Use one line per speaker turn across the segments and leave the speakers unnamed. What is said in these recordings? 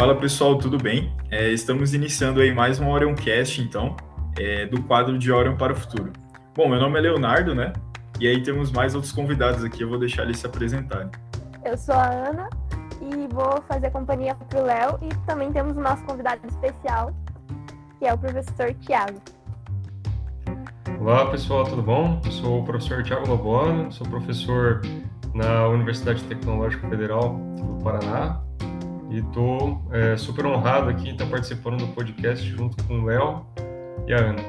Fala pessoal, tudo bem? É, estamos iniciando aí mais um Orioncast, então, é, do quadro de Orion para o Futuro. Bom, meu nome é Leonardo, né? E aí temos mais outros convidados aqui, eu vou deixar eles se apresentarem.
Eu sou a Ana e vou fazer companhia para o Léo e também temos o nosso convidado especial, que é o professor Tiago.
Olá pessoal, tudo bom? Eu sou o professor Tiago Loboda, sou professor na Universidade Tecnológica Federal do Paraná e estou é, super honrado aqui em estar participando do podcast junto com o Léo e a Ana.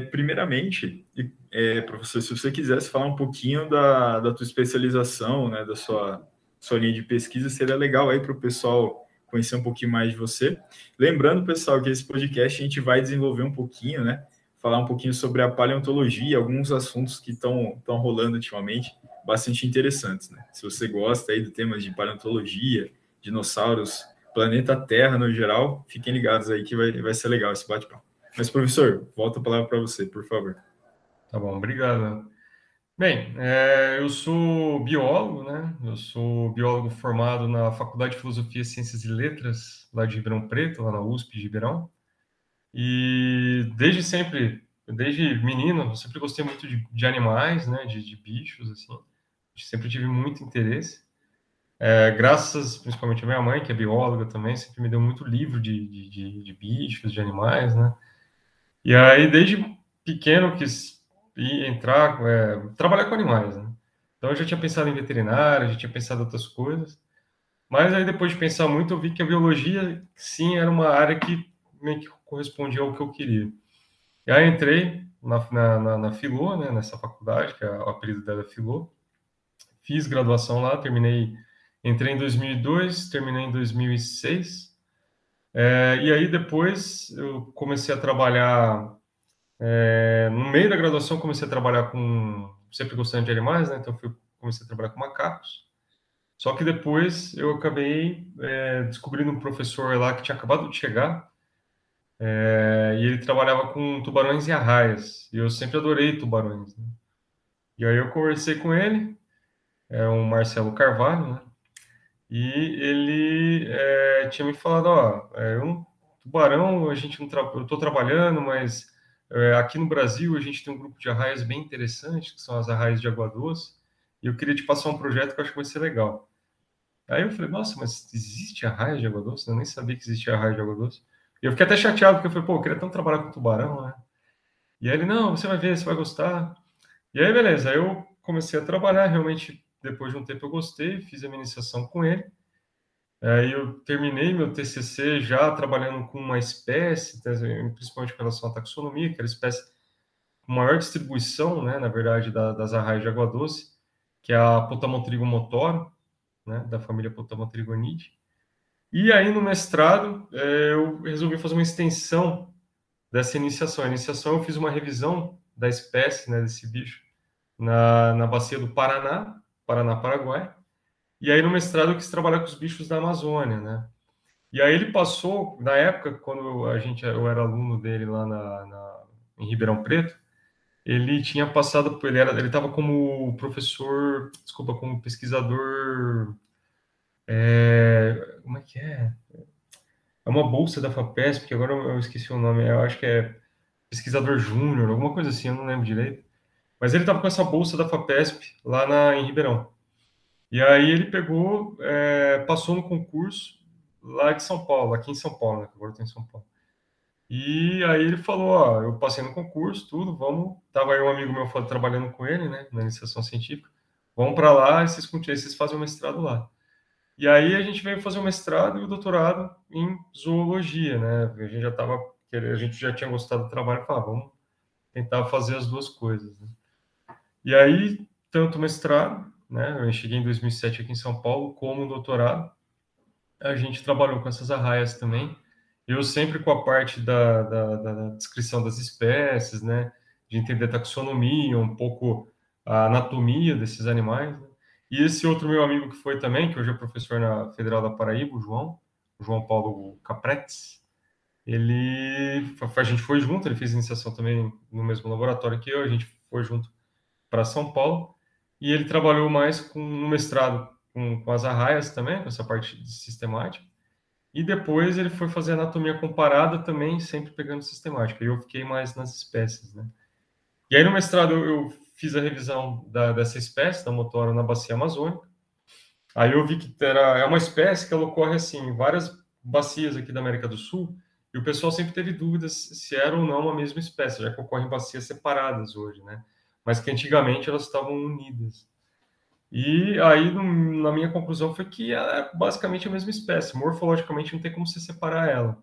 Primeiramente, é, professor, se você quisesse falar um pouquinho da, da tua especialização, né, da sua, sua linha de pesquisa, seria legal aí para o pessoal conhecer um pouquinho mais de você. Lembrando, pessoal, que esse podcast a gente vai desenvolver um pouquinho, né, falar um pouquinho sobre a paleontologia, alguns assuntos que estão rolando ultimamente bastante interessantes, né? Se você gosta aí do tema de paleontologia, dinossauros, planeta Terra no geral, fiquem ligados aí que vai, vai ser legal esse bate-papo. Mas, professor, volta a palavra para você, por favor.
Tá bom, obrigado. Bem, é, eu sou biólogo, né? Eu sou biólogo formado na Faculdade de Filosofia, Ciências e Letras, lá de Ribeirão Preto, lá na USP de Ribeirão. E desde sempre, desde menino, eu sempre gostei muito de, de animais, né? De, de bichos, assim sempre tive muito interesse. É, graças principalmente à minha mãe, que é bióloga também, sempre me deu muito livro de, de, de, bichos, de animais, né? E aí, desde pequeno, quis ir entrar, é, trabalhar com animais, né? Então, eu já tinha pensado em veterinária, já tinha pensado em outras coisas. Mas aí, depois de pensar muito, eu vi que a biologia, sim, era uma área que meio que correspondia ao que eu queria. E aí, entrei na, na, na, na Filô, né, nessa faculdade, que é o apelido dela é Filô, fiz graduação lá, terminei, entrei em 2002, terminei em 2006. É, e aí depois eu comecei a trabalhar, é, no meio da graduação comecei a trabalhar com, sempre gostando de animais, né? Então fui, comecei a trabalhar com macacos. Só que depois eu acabei é, descobrindo um professor lá que tinha acabado de chegar, é, e ele trabalhava com tubarões e arraias. E eu sempre adorei tubarões. Né? E aí eu conversei com ele, é um Marcelo Carvalho, né? E ele é, tinha me falado, ó, é um tubarão, a gente não tra... eu estou trabalhando, mas é, aqui no Brasil a gente tem um grupo de arraias bem interessante, que são as arraias de água doce, e eu queria te passar um projeto que eu acho que vai ser legal. Aí eu falei, nossa, mas existe arraia de água doce? Eu nem sabia que existia arraia de água doce. E eu fiquei até chateado, porque eu falei, pô, eu queria tanto trabalhar com tubarão, né? E aí ele, não, você vai ver, você vai gostar. E aí, beleza, aí eu comecei a trabalhar, realmente depois de um tempo eu gostei, fiz a minha iniciação com ele. Aí eu terminei meu TCC já trabalhando com uma espécie, principalmente em relação à taxonomia, que era a espécie com maior distribuição, né, na verdade, da, das arraias de água doce, que é a Potamotrigo motoro, né, da família Potamotrigonidae. E aí no mestrado é, eu resolvi fazer uma extensão dessa iniciação. A iniciação eu fiz uma revisão da espécie, né, desse bicho, na, na bacia do Paraná, Paraná, Paraguai. E aí no mestrado eu quis trabalhar com os bichos da Amazônia, né? E aí ele passou, na época, quando a gente, eu era aluno dele lá na, na em Ribeirão Preto, ele tinha passado, ele era, ele estava como professor, desculpa, como pesquisador, é, como é que é? É uma bolsa da FAPESP, que agora eu esqueci o nome, eu acho que é pesquisador júnior, alguma coisa assim, eu não lembro direito. Mas ele estava com essa bolsa da FAPESP lá na, em Ribeirão. E aí ele pegou, é, passou no concurso lá de São Paulo, aqui em São Paulo, né? Agora estou em São Paulo. E aí ele falou, ó, eu passei no concurso, tudo, vamos. Tava aí um amigo meu trabalhando com ele, né, na iniciação científica. Vamos para lá, e vocês fazem o mestrado lá. E aí a gente veio fazer o mestrado e o doutorado em zoologia, né? A gente já tava, a gente já tinha gostado do trabalho, falava, vamos tentar fazer as duas coisas. Né? E aí, tanto mestrado, né, eu cheguei em 2007 aqui em São Paulo, como doutorado, a gente trabalhou com essas arraias também. Eu sempre com a parte da, da, da descrição das espécies, né, de entender taxonomia, um pouco a anatomia desses animais. Né? E esse outro meu amigo que foi também, que hoje é professor na Federal da Paraíba, o João, o João Paulo Capretes, ele, a gente foi junto, ele fez iniciação também no mesmo laboratório que eu, a gente foi junto para São Paulo e ele trabalhou mais com no mestrado com, com as arraias também, com essa parte de sistemática. E depois ele foi fazer anatomia comparada também, sempre pegando sistemática. E eu fiquei mais nas espécies, né? E aí no mestrado eu, eu fiz a revisão da, dessa espécie, da motora na bacia amazônica. Aí eu vi que era, é uma espécie que ela ocorre assim em várias bacias aqui da América do Sul, e o pessoal sempre teve dúvidas se era ou não uma mesma espécie, já que ocorrem bacias separadas hoje, né? Mas que antigamente elas estavam unidas. E aí, na minha conclusão, foi que é basicamente a mesma espécie. Morfologicamente, não tem como você separar ela.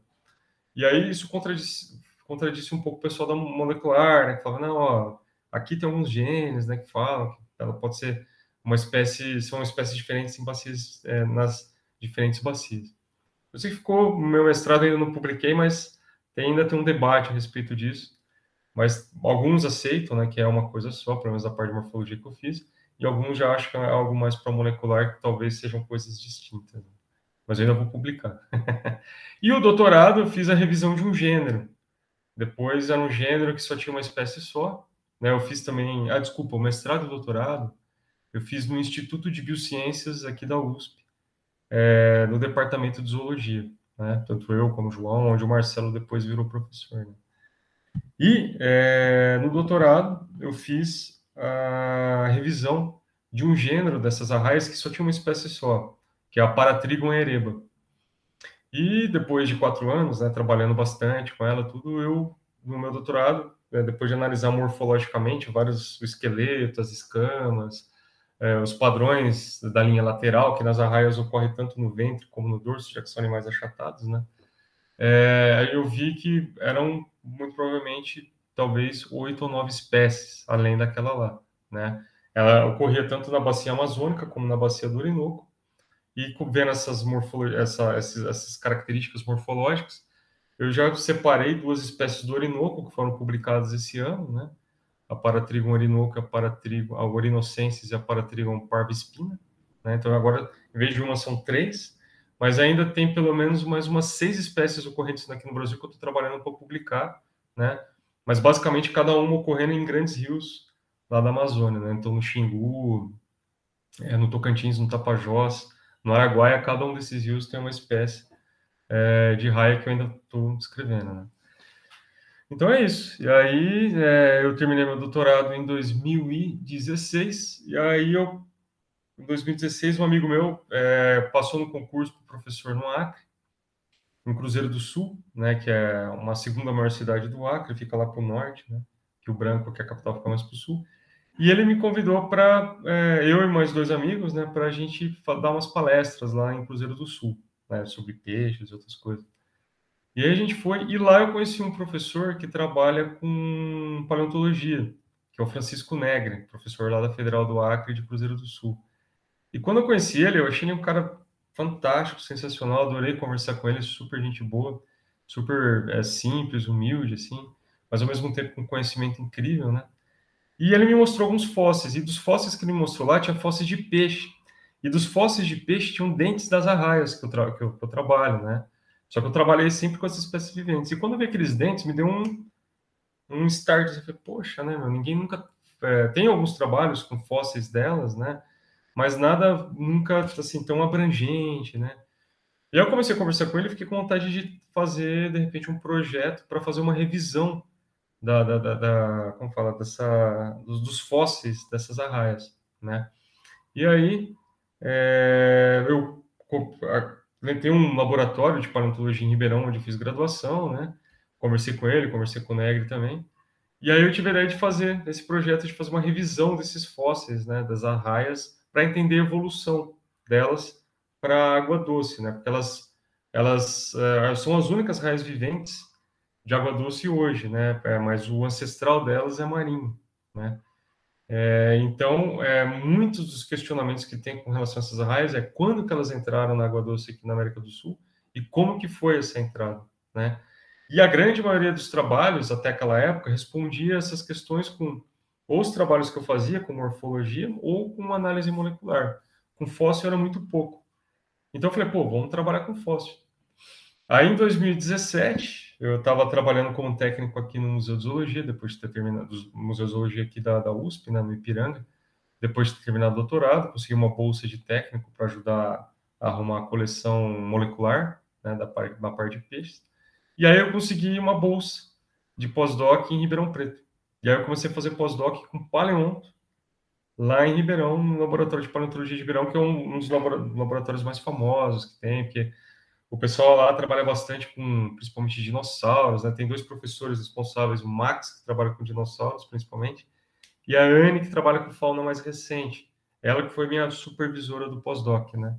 E aí, isso contradisse, contradisse um pouco o pessoal da molecular, né? Que falava, não, ó, aqui tem alguns genes, né? Que falam que ela pode ser uma espécie, são espécies diferentes em bacias, é, nas diferentes bacias. Eu sei que ficou, meu mestrado ainda não publiquei, mas tem, ainda tem um debate a respeito disso. Mas alguns aceitam, né? Que é uma coisa só, pelo menos a parte de morfologia que eu fiz e alguns já acham que é algo mais para molecular, que talvez sejam coisas distintas. Mas eu ainda vou publicar. e o doutorado, eu fiz a revisão de um gênero. Depois era um gênero que só tinha uma espécie só. Né? Eu fiz também, ah, desculpa, o mestrado e doutorado, eu fiz no Instituto de Biociências aqui da USP, é, no departamento de zoologia. Né? Tanto eu como o João, onde o Marcelo depois virou professor. Né? E é, no doutorado eu fiz a revisão de um gênero dessas arraias que só tinha uma espécie só, que é a Paratrigon ereba. E depois de quatro anos, né, trabalhando bastante com ela, tudo, eu, no meu doutorado, né, depois de analisar morfologicamente vários esqueletos, as escamas, é, os padrões da linha lateral, que nas arraias ocorre tanto no ventre como no dorso, já que são animais achatados, né? É, eu vi que eram muito provavelmente talvez oito ou nove espécies além daquela lá, né? Ela ocorria tanto na bacia amazônica como na bacia do Orinoco, e vendo essas, essa, essas, essas características morfológicas, eu já separei duas espécies do Orinoco que foram publicadas esse ano, né? A Paratrigon orinoco, a Paratrigon, Orinocensis e a Paratrigon parva-espina, né? Então agora, em vez de uma, são três, mas ainda tem pelo menos mais umas seis espécies ocorrentes aqui no Brasil que eu estou trabalhando para publicar, né? mas basicamente cada uma ocorrendo em grandes rios lá da Amazônia, né? Então no Xingu, é, no Tocantins, no Tapajós, no Araguaia, cada um desses rios tem uma espécie é, de raia que eu ainda estou descrevendo, né? Então é isso. E aí é, eu terminei meu doutorado em 2016 e aí eu em 2016 um amigo meu é, passou no concurso para professor no Acre em Cruzeiro do Sul, né, que é uma segunda maior cidade do Acre, fica lá para o norte, né, que o Branco, que é a capital, fica mais para o sul. E ele me convidou para, é, eu e mais dois amigos, né, para a gente dar umas palestras lá em Cruzeiro do Sul, né, sobre peixes e outras coisas. E aí a gente foi, e lá eu conheci um professor que trabalha com paleontologia, que é o Francisco Negre, professor lá da Federal do Acre de Cruzeiro do Sul. E quando eu conheci ele, eu achei ele um cara fantástico, sensacional, adorei conversar com ele, super gente boa, super é, simples, humilde, assim, mas ao mesmo tempo com conhecimento incrível, né? E ele me mostrou alguns fósseis, e dos fósseis que ele me mostrou lá, tinha fósseis de peixe, e dos fósseis de peixe tinham dentes das arraias que eu, que eu, que eu trabalho, né? Só que eu trabalhei sempre com essas espécies viventes. E quando eu vi aqueles dentes, me deu um, um start. Eu falei, poxa, né, meu? Ninguém nunca. É, tem alguns trabalhos com fósseis delas, né? Mas nada nunca assim tão abrangente, né? E eu comecei a conversar com ele e fiquei com vontade de fazer, de repente, um projeto para fazer uma revisão da, da, da, da, como fala, dessa, dos, dos, fósseis dessas arraias, né? E aí, é, eu tenho um laboratório de paleontologia em Ribeirão, onde fiz graduação, né? Conversei com ele, conversei com o Negri também. E aí eu tive a ideia de fazer esse projeto, de fazer uma revisão desses fósseis, né? Das arraias, para entender a evolução delas para água doce, né? Porque elas, elas uh, são as únicas raias viventes de água doce hoje, né? É, mas o ancestral delas é marinho, né? É, então, é, muitos dos questionamentos que tem com relação a essas raias é quando que elas entraram na água doce aqui na América do Sul e como que foi essa entrada, né? E a grande maioria dos trabalhos até aquela época respondia essas questões com ou os trabalhos que eu fazia com morfologia ou com análise molecular. Com fóssil era muito pouco. Então eu falei, pô, vamos trabalhar com fóssil. Aí em 2017, eu estava trabalhando como técnico aqui no Museu de Zoologia, depois de ter terminado o Museu de Zoologia aqui da, da USP, né, no Ipiranga. depois de ter terminado o doutorado, consegui uma bolsa de técnico para ajudar a arrumar a coleção molecular né, da, parte, da parte de peixes. E aí eu consegui uma bolsa de pós-doc em Ribeirão Preto. E aí eu comecei a fazer pós-doc com paleonto, lá em Ribeirão, no laboratório de paleontologia de Ribeirão, que é um, dos laboratórios mais famosos que tem, porque o pessoal lá trabalha bastante com, principalmente, dinossauros, né? Tem dois professores responsáveis, o Max, que trabalha com dinossauros, principalmente, e a Anne, que trabalha com fauna mais recente. Ela que foi minha supervisora do pós-doc, né?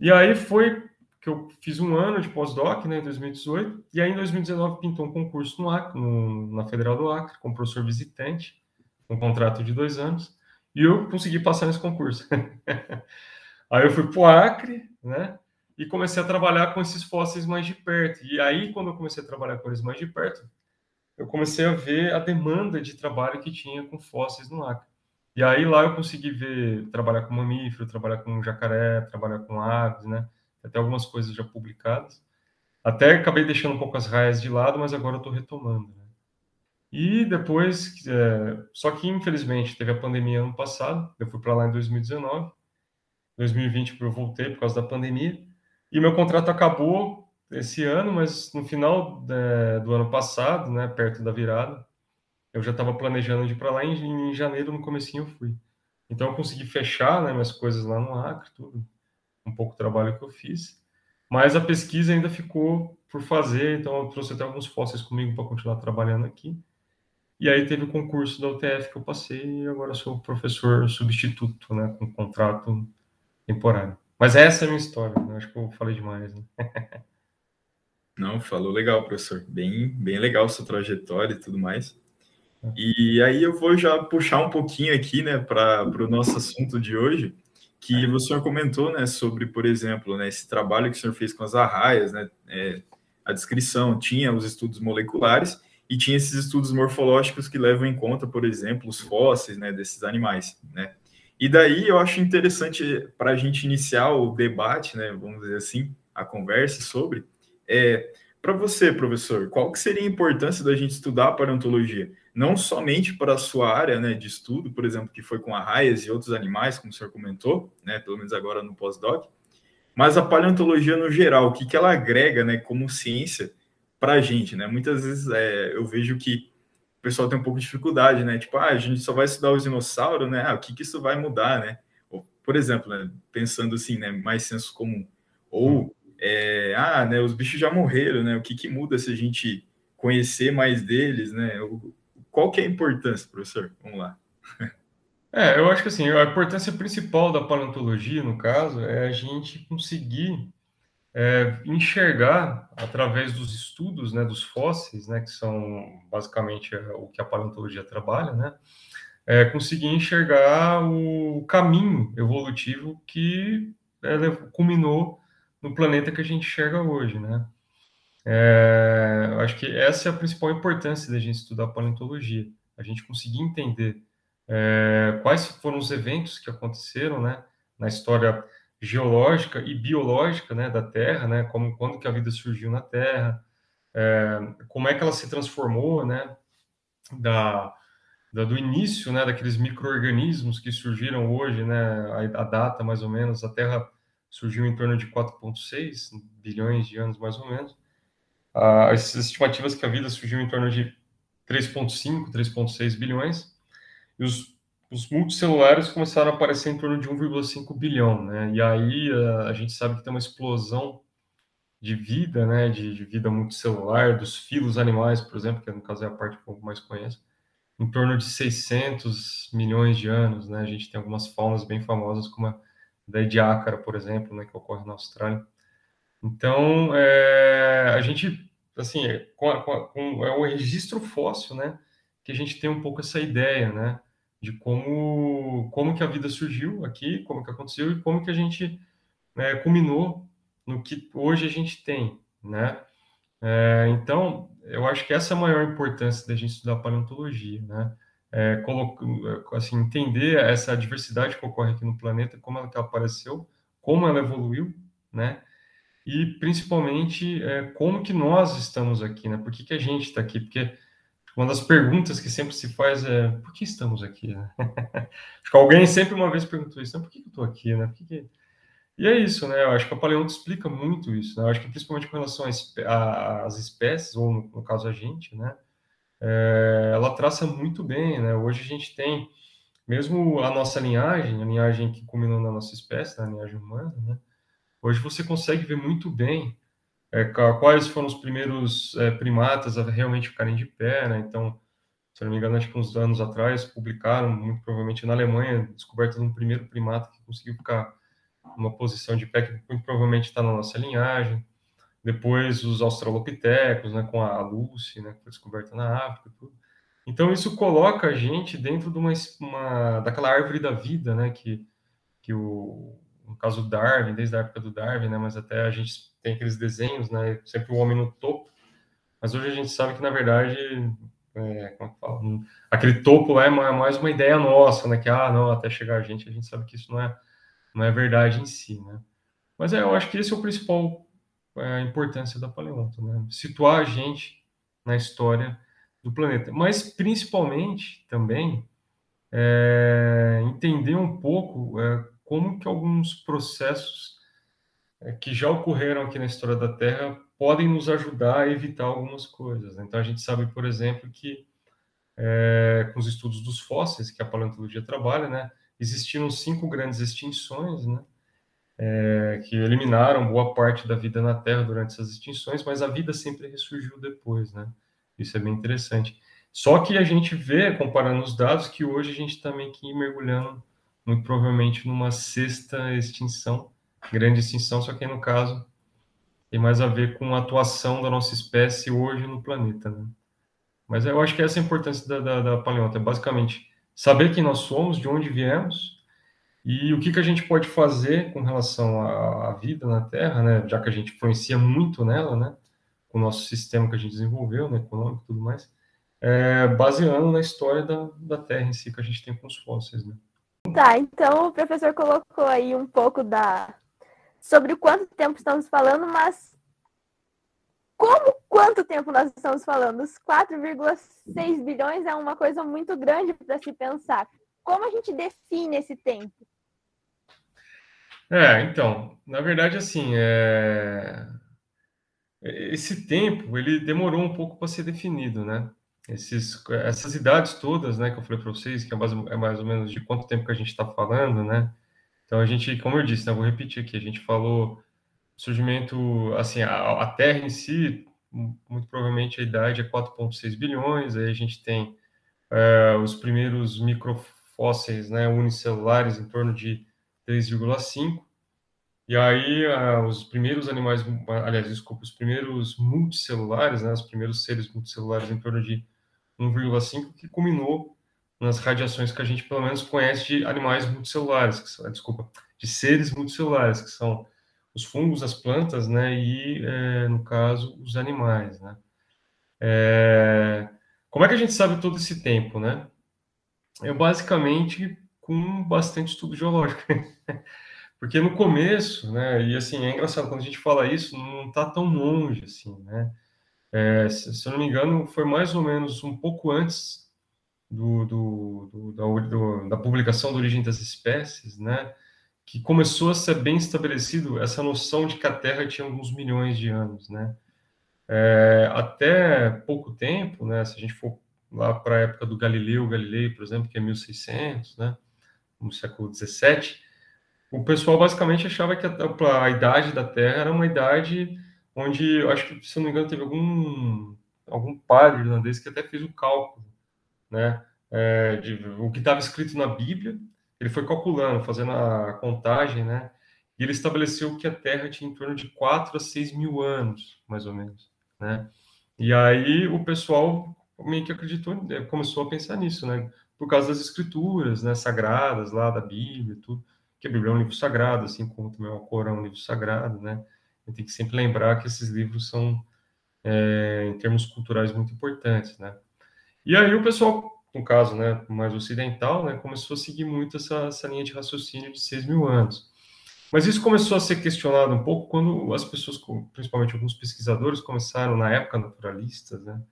E aí foi que eu fiz um ano de pós-doc, né, em 2018, e aí em 2019 pintou um concurso no Acre, no, na Federal do Acre, como professor visitante, um contrato de dois anos, e eu consegui passar nesse concurso. aí eu fui para o Acre, né, e comecei a trabalhar com esses fósseis mais de perto. E aí, quando eu comecei a trabalhar com eles mais de perto, eu comecei a ver a demanda de trabalho que tinha com fósseis no Acre. E aí lá eu consegui ver, trabalhar com mamífero, trabalhar com jacaré, trabalhar com aves, né, até algumas coisas já publicadas. Até acabei deixando um pouco as raias de lado, mas agora estou retomando. Né? E depois, é, só que infelizmente teve a pandemia ano passado, eu fui para lá em 2019, 2020 eu voltei por causa da pandemia, e meu contrato acabou esse ano, mas no final é, do ano passado, né, perto da virada, eu já estava planejando ir para lá em, em, janeiro, no comecinho eu fui. Então eu consegui fechar né, minhas coisas lá no Acre, tudo um pouco do trabalho que eu fiz. Mas a pesquisa ainda ficou por fazer, então eu trouxe até alguns fósseis comigo para continuar trabalhando aqui. E aí teve o concurso da UTF que eu passei e agora sou professor substituto, né, com contrato temporário. Mas essa é a minha história, né? acho que eu falei demais. Né?
Não, falou legal, professor. Bem, bem legal sua trajetória e tudo mais. É. E aí eu vou já puxar um pouquinho aqui, né, para o nosso assunto de hoje, que o senhor comentou, né, sobre, por exemplo, né, esse trabalho que o senhor fez com as arraias, né, é, a descrição tinha os estudos moleculares e tinha esses estudos morfológicos que levam em conta, por exemplo, os fósseis, né, desses animais, né. E daí eu acho interessante para a gente iniciar o debate, né, vamos dizer assim, a conversa sobre, é, para você, professor, qual que seria a importância da gente estudar a paleontologia? Não somente para a sua área né, de estudo, por exemplo, que foi com arraias e outros animais, como o senhor comentou, né, pelo menos agora no pós-doc, mas a paleontologia no geral, o que, que ela agrega né, como ciência para a gente. Né? Muitas vezes é, eu vejo que o pessoal tem um pouco de dificuldade, né? Tipo, ah, a gente só vai estudar os dinossauros, né? Ah, o que, que isso vai mudar, né? Ou, por exemplo, né, pensando assim, né, mais senso comum. Ou, é, ah, né, os bichos já morreram, né? O que, que muda se a gente conhecer mais deles, né? Qual que é a importância, professor? Vamos lá.
É, eu acho que assim, a importância principal da paleontologia, no caso, é a gente conseguir é, enxergar através dos estudos, né, dos fósseis, né, que são basicamente é, o que a paleontologia trabalha, né, é, conseguir enxergar o caminho evolutivo que é, culminou no planeta que a gente enxerga hoje, né. É, acho que essa é a principal importância da gente estudar paleontologia, a gente conseguir entender é, quais foram os eventos que aconteceram, né, na história geológica e biológica, né, da Terra, né, como quando que a vida surgiu na Terra, é, como é que ela se transformou, né, da, da do início, né, daqueles microorganismos que surgiram hoje, né, a, a data mais ou menos, a Terra surgiu em torno de 4,6 bilhões de anos mais ou menos as estimativas que a vida surgiu em torno de 3,5, 3,6 bilhões, e os, os multicelulares começaram a aparecer em torno de 1,5 bilhão, né? E aí a, a, gente sabe que tem uma explosão de vida, né? De, de, vida multicelular, dos filos animais, por exemplo, que no caso é a parte que eu mais conheço, em torno de 600 milhões de anos, né? A gente tem algumas faunas bem famosas, como a da Ediacara, por exemplo, né? Que ocorre na Austrália. Então, é, a gente, assim, é, com, é o registro fóssil, né, que a gente tem um pouco essa ideia, né, de como, como que a vida surgiu aqui, como que aconteceu e como que a gente né, culminou no que hoje a gente tem, né. É, então, eu acho que essa é a maior importância da gente estudar paleontologia, né, é, assim, entender essa diversidade que ocorre aqui no planeta, como ela apareceu, como ela evoluiu, né, e principalmente é, como que nós estamos aqui, né? Por que, que a gente está aqui? Porque uma das perguntas que sempre se faz é por que estamos aqui? Né? acho que alguém sempre uma vez perguntou isso, né? por que eu estou aqui? Né? Que... E é isso, né? Eu acho que a paleonto explica muito isso. Né? Eu acho que principalmente com relação às espécies, ou no, no, caso a gente, né? É, ela traça muito bem, né? Hoje a gente tem, mesmo a nossa linhagem, a linhagem que culminou na nossa espécie, na linhagem humana, né? Hoje você consegue ver muito bem é, quais foram os primeiros é, primatas a realmente ficarem de pé, né? Então, se não me engano, acho que uns anos atrás publicaram, muito provavelmente na Alemanha, descoberta de um primeiro primata que conseguiu ficar numa posição de pé que muito provavelmente está na nossa linhagem. Depois os australopitecos, né, com a Lucy, né, que foi descoberta na África, tudo. Então isso coloca a gente dentro de uma, uma daquela árvore da vida, né, que que o no caso Darwin, desde a época do Darwin, né, mas até a gente tem aqueles desenhos, né, sempre o homem no topo. Mas hoje a gente sabe que na verdade, é, como é que fala? Aquele topo é mais uma ideia nossa, né, que ah, não, até chegar a gente, a gente sabe que isso não é não é verdade em si, né? Mas é, eu acho que esse é o principal é, a importância da paleonto, né? Situar a gente na história do planeta, mas principalmente também é, entender um pouco é, como que alguns processos é, que já ocorreram aqui na história da Terra podem nos ajudar a evitar algumas coisas. Né? Então a gente sabe, por exemplo, que é, com os estudos dos fósseis que a paleontologia trabalha, né, existiram cinco grandes extinções, né, é, que eliminaram boa parte da vida na Terra durante essas extinções, mas a vida sempre ressurgiu depois, né? Isso é bem interessante. Só que a gente vê, comparando os dados, que hoje a gente está meio que mergulhando, muito provavelmente, numa sexta extinção, grande extinção, só que no caso tem mais a ver com a atuação da nossa espécie hoje no planeta, né? Mas eu acho que essa é a importância da, da, da paleonta, é basicamente saber quem nós somos, de onde viemos, e o que, que a gente pode fazer com relação à, à, vida na Terra, né? Já que a gente influencia muito nela, né? Com o nosso sistema que a gente desenvolveu, né? Econômico e tudo mais, é, baseando na história da, da Terra em si que a gente tem com os fósseis, né?
Tá, então o professor colocou aí um pouco da sobre quanto tempo estamos falando, mas como quanto tempo nós estamos falando? Os 4,6 bilhões é uma coisa muito grande para se pensar. Como a gente define esse tempo?
É, então, na verdade, assim, é... esse tempo ele demorou um pouco para ser definido, né? Esses, essas idades todas, né, que eu falei para vocês, que é mais, é mais ou menos de quanto tempo que a gente está falando, né? Então a gente, como eu disse, né, vou repetir aqui, a gente falou surgimento, assim, a, a Terra em si, muito provavelmente a idade é 4,6 bilhões, aí a gente tem é, os primeiros microfósseis, né, unicelulares em torno de 3,5. E aí, uh, os primeiros animais, aliás, desculpa, os primeiros multicelulares, né, os primeiros seres multicelulares em torno de 1,5, que culminou nas radiações que a gente, pelo menos, conhece de animais multicelulares, que são, desculpa, de seres multicelulares, que são os fungos, as plantas, né, e, é, no caso, os animais, né. É, como é que a gente sabe todo esse tempo, né? Eu, basicamente, com bastante estudo geológico. Porque no começo, né, e assim, é engraçado, quando a gente fala isso, não está tão longe, assim, né? É, se, se, eu não me engano, foi mais ou menos um pouco antes do, do, do, da, do, da, publicação da origem das espécies, né, que começou a ser bem estabelecido essa noção de que a Terra tinha alguns milhões de anos, né. É, até pouco tempo, né, se a gente for lá para a época do Galileu Galilei, por exemplo, que é 1600, né, no século 17, o pessoal basicamente achava que a, a, idade da Terra era uma idade onde, eu acho que, se não me engano, teve algum, algum padre irlandês que até fez o cálculo, né, é, de, o que estava escrito na Bíblia, ele foi calculando, fazendo a contagem, né, e ele estabeleceu que a Terra tinha em torno de 4 a 6 mil anos, mais ou menos, né, e aí o pessoal meio que acreditou, né, começou a pensar nisso, né? Por causa das escrituras, né, sagradas lá da Bíblia, tudo. Que a Bíblia é um livro sagrado, assim como também o Corão é um livro sagrado, né? Gente tem que sempre lembrar que esses livros são, é, em termos culturais, muito importantes, né? E aí o pessoal, no caso, né, mais ocidental, né, começou a seguir muito essa, essa linha de raciocínio de 6 mil anos. Mas isso começou a ser questionado um pouco quando as pessoas, principalmente alguns pesquisadores, começaram, na época, naturalistas, né,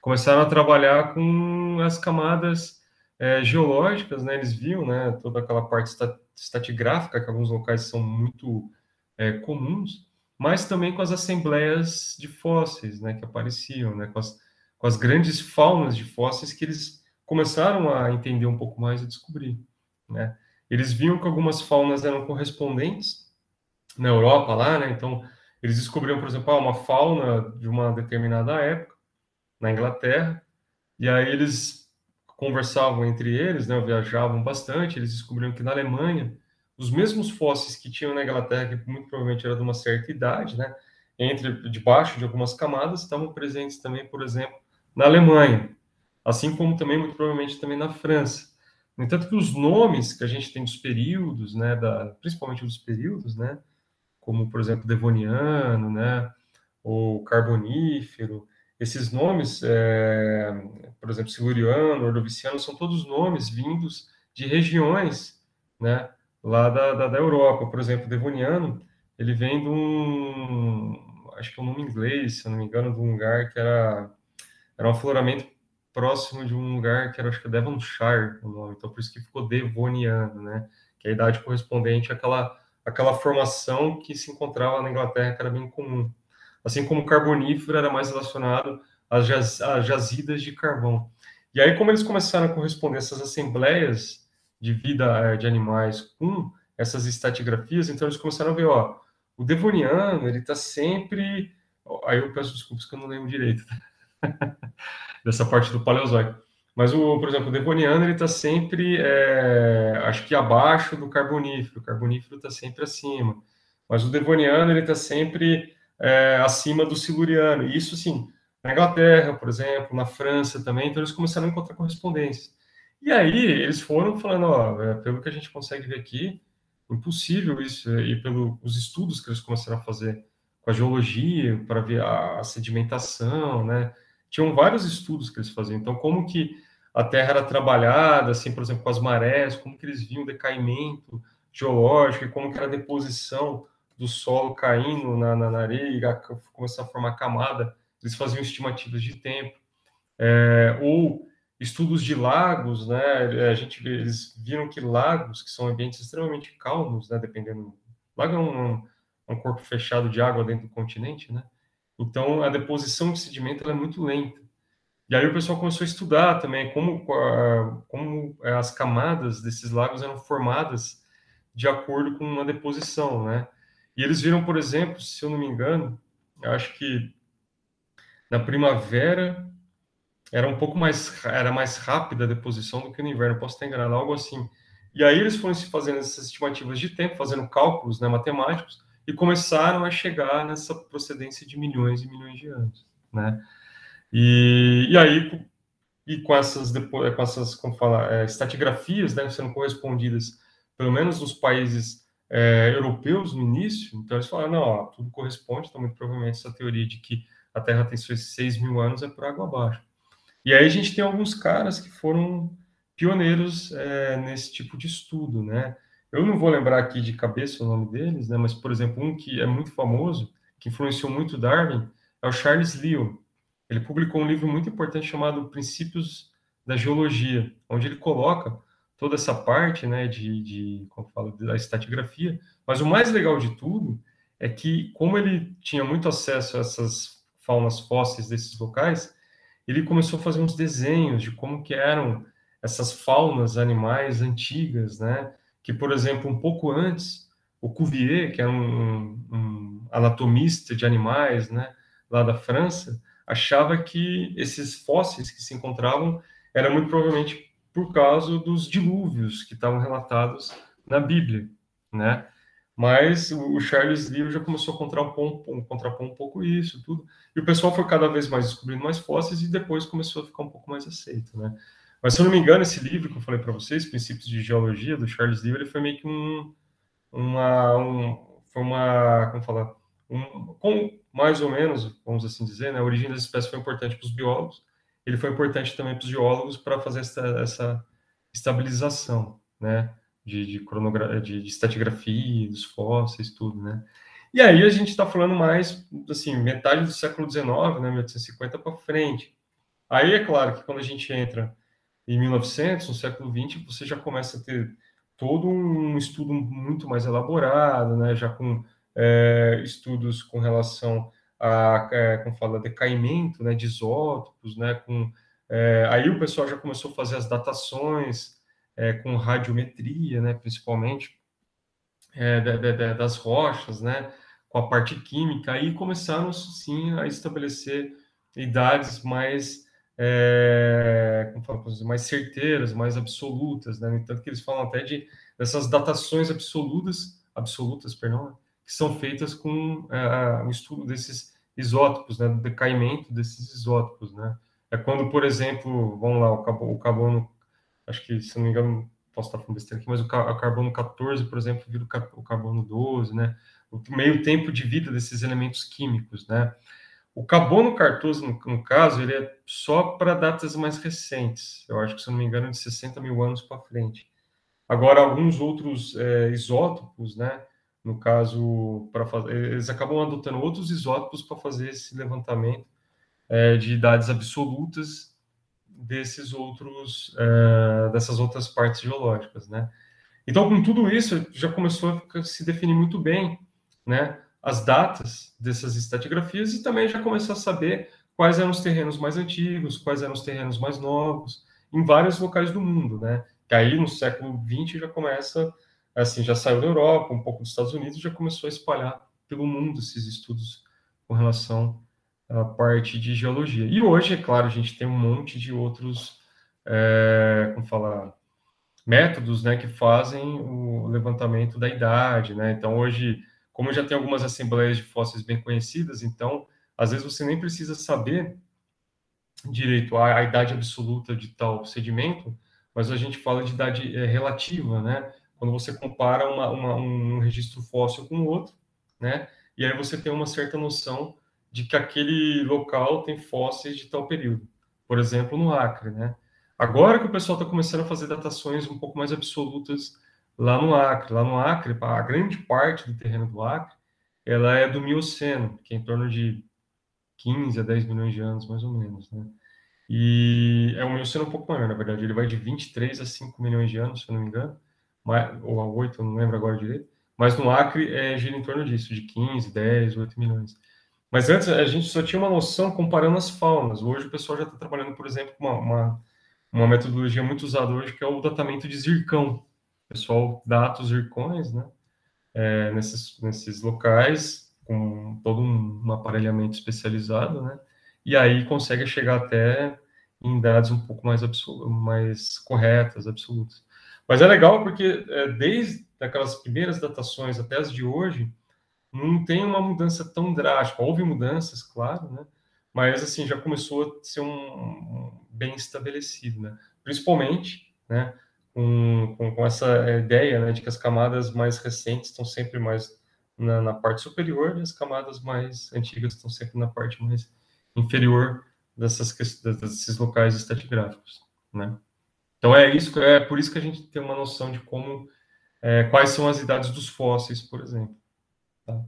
começaram a trabalhar com as camadas é, geológicas, né? Eles viam, né, toda aquela parte estratigráfica que alguns locais são muito é, comuns, mas também com as assembleias de fósseis, né, que apareciam, né, com as, com as grandes faunas de fósseis que eles começaram a entender um pouco mais e descobrir, né? Eles viam que algumas faunas eram correspondentes na Europa lá, né? Então, eles descobriram, por exemplo, ah, uma fauna de uma determinada época na Inglaterra, e aí eles conversavam entre eles, né, viajavam bastante, eles descobriram que na Alemanha, os mesmos fósseis que tinham na Inglaterra, que muito provavelmente era de uma certa idade, né, entre debaixo de algumas camadas, estavam presentes também, por exemplo, na Alemanha, assim como também muito provavelmente também na França. No entanto, que os nomes que a gente tem dos períodos, né, da, principalmente dos períodos, né, como por exemplo Devoniano, né, ou Carbonífero, esses nomes, é, por exemplo, Siluriano, Ordoviciano, são todos nomes vindos de regiões, né, lá da, da, da, Europa. Por exemplo, Devoniano, ele vem de um, acho que é um nome inglês, se não me engano, de um lugar que era, era um afloramento próximo de um lugar que era, acho que é Devonshire, o nome, então por isso que ficou Devoniano, né, que é a idade correspondente àquela, àquela formação que se encontrava na Inglaterra, que era bem comum assim como o carbonífero era mais relacionado às, jaz, jazidas de carvão. E aí, como eles começaram a corresponder essas assembleias de vida eh, de animais com essas estratigrafias, então eles começaram a ver, ó, o devoniano, ele está sempre... Aí eu peço desculpas que eu não lembro direito dessa parte do paleozoico. Mas, o, por exemplo, o devoniano, ele está sempre, é, acho que abaixo do carbonífero, o carbonífero está sempre acima. Mas o devoniano, ele está sempre é, acima do siluriano. E isso, assim, na Inglaterra, por exemplo, na França também, então eles começaram a encontrar correspondências. E aí eles foram falando, ó, é, pelo que a gente consegue ver aqui, impossível isso, e pelos estudos que eles começaram a fazer com a geologia, para ver a, sedimentação, né? Tinham vários estudos que eles faziam. Então, como que a Terra era trabalhada, assim, por exemplo, com as marés, como que eles viam o decaimento geológico e como que era a deposição do solo caindo na, na, na areia começar a formar camada, eles faziam estimativas de tempo. É, ou estudos de lagos, né? A gente eles viram que lagos, que são ambientes extremamente calmos, né? Dependendo, lago é um, um corpo fechado de água dentro do continente, né? Então a deposição de sedimento é muito lenta. E aí o pessoal começou a estudar também como como é, as camadas desses lagos eram formadas de acordo com a deposição, né? E eles viram, por exemplo, se eu não me engano, acho que na primavera era um pouco mais era mais rápida a deposição do que no inverno, posso estar enganado, algo assim. E aí eles foram se fazendo essas estimativas de tempo, fazendo cálculos né, matemáticos, e começaram a chegar nessa procedência de milhões e milhões de anos, né? E, e aí, e com essas, com essas como fala, é, estratigrafias né, sendo correspondidas, pelo menos nos países é, europeus no início, então eles falaram, não, ó, tudo corresponde, então muito provavelmente essa teoria de que a Terra tem seus 6 mil anos é por água abaixo. E aí a gente tem alguns caras que foram pioneiros é, nesse tipo de estudo, né? Eu não vou lembrar aqui de cabeça o nome deles, né? Mas, por exemplo, um que é muito famoso, que influenciou muito Darwin, é o Charles Lyell. Ele publicou um livro muito importante chamado Princípios da Geologia, onde ele coloca toda essa parte né, de, de como falo, da estatigrafia, mas o mais legal de tudo é que, como ele tinha muito acesso a essas faunas fósseis desses locais, ele começou a fazer uns desenhos de como que eram essas faunas animais antigas, né? Que, por exemplo, um pouco antes, o Cuvier, que era um, um anatomista de animais, né, lá da França, achava que esses fósseis que se encontravam eram muito provavelmente por causa dos dilúvios que estavam relatados na Bíblia, né? Mas o Charles Lyell já começou a contrapor, contrapor um pouco isso, tudo. E o pessoal foi cada vez mais descobrindo mais fósseis e depois começou a ficar um pouco mais aceito, né? Mas se eu não me engano, esse livro que eu falei para vocês, Princípios de Geologia, do Charles Lyell, ele foi meio que um, uma, um, foi uma, como falar, um, com mais ou menos, vamos assim dizer, né? A origem das espécies foi importante para os biólogos, ele foi importante também para os geólogos para fazer essa, essa, estabilização, né, de, de, cronogra de, de estratigrafia, dos fósseis, tudo, né. E aí a gente está falando mais, assim, metade do século XIX, né, 1850 para frente. Aí é claro que quando a gente entra em 1900, no século 20, você já começa a ter todo um estudo muito mais elaborado, né, já com é, estudos com relação a, é, como fala, decaimento né, de isótopos, né, com, é, aí o pessoal já começou a fazer as datações é, com radiometria, né, principalmente, é, das rochas, né, com a parte química, aí começaram sim a estabelecer idades mais é, como falo, mais certeiras, mais absolutas, né? No entanto, que eles falam até de dessas datações absolutas, absolutas, perdão, que são feitas com é, o estudo desses isótopos, né? Do decaimento desses isótopos, né? É quando, por exemplo, vamos lá, o carbono, acho que, se não me engano, posso estar falando besteira aqui, mas o carbono 14, por exemplo, vira o carbono 12, né? O meio tempo de vida desses elementos químicos, né? O carbono 14, no, no caso, ele é só para datas mais recentes. Eu acho que, se não me engano, de 60 mil anos para frente. Agora, alguns outros é, isótopos, né? No caso, para fazer, eles acabam adotando outros isótopos para fazer esse levantamento é, de idades absolutas desses outros, é, dessas outras partes geológicas, né? Então, com tudo isso, já começou a se definir muito bem, né? as datas dessas estratigrafias e também já começou a saber quais eram os terrenos mais antigos, quais eram os terrenos mais novos, em vários locais do mundo, né? Que aí no século XX já começa, assim, já saiu da Europa, um pouco dos Estados Unidos, já começou a espalhar pelo mundo esses estudos com relação à parte de geologia. E hoje, é claro, a gente tem um monte de outros, é, como falar, métodos, né, que fazem o levantamento da idade, né? Então hoje como já tem algumas assembleias de fósseis bem conhecidas, então, às vezes você nem precisa saber direito a, a idade absoluta de tal sedimento, mas a gente fala de idade é, relativa, né? Quando você compara uma, uma, um registro fóssil com outro, né? E aí você tem uma certa noção de que aquele local tem fósseis de tal período. Por exemplo, no Acre, né? Agora que o pessoal está começando a fazer datações um pouco mais absolutas lá no Acre. Lá no Acre, a grande parte do terreno do Acre, ela é do Mioceno, que é em torno de 15 a 10 milhões de anos, mais ou menos, né? E é um Mioceno um pouco maior, na verdade. Ele vai de 23 a 5 milhões de anos, se eu não me engano, ou a 8, eu não lembro agora direito. Mas no Acre é, gira em torno disso, de 15, 10, 8 milhões. Mas antes a gente só tinha uma noção comparando as faunas. Hoje o pessoal já está trabalhando, por exemplo, com uma, uma, uma metodologia muito usada hoje, que é o datamento de zircão, o pessoal data os zircões, né? É, nesses, nesses locais, com todo um, aparelhamento especializado, né? E aí consegue chegar até em dados um pouco mais, mais corretas, absolutas. Mas é legal porque é, desde aquelas primeiras datações até as de hoje, não tem uma mudança tão drástica. Houve mudanças, claro, né? Mas assim já começou a ser um, um bem estabelecido, né? Principalmente, né? com, com, com essa ideia né, de que as camadas mais recentes estão sempre mais na, na, parte superior e as camadas mais antigas estão sempre na parte mais inferior dessas, desses locais estratigráficos, né? Então é isso, é por isso que a gente tem uma noção de como, é, quais são as idades dos fósseis, por exemplo. Tá?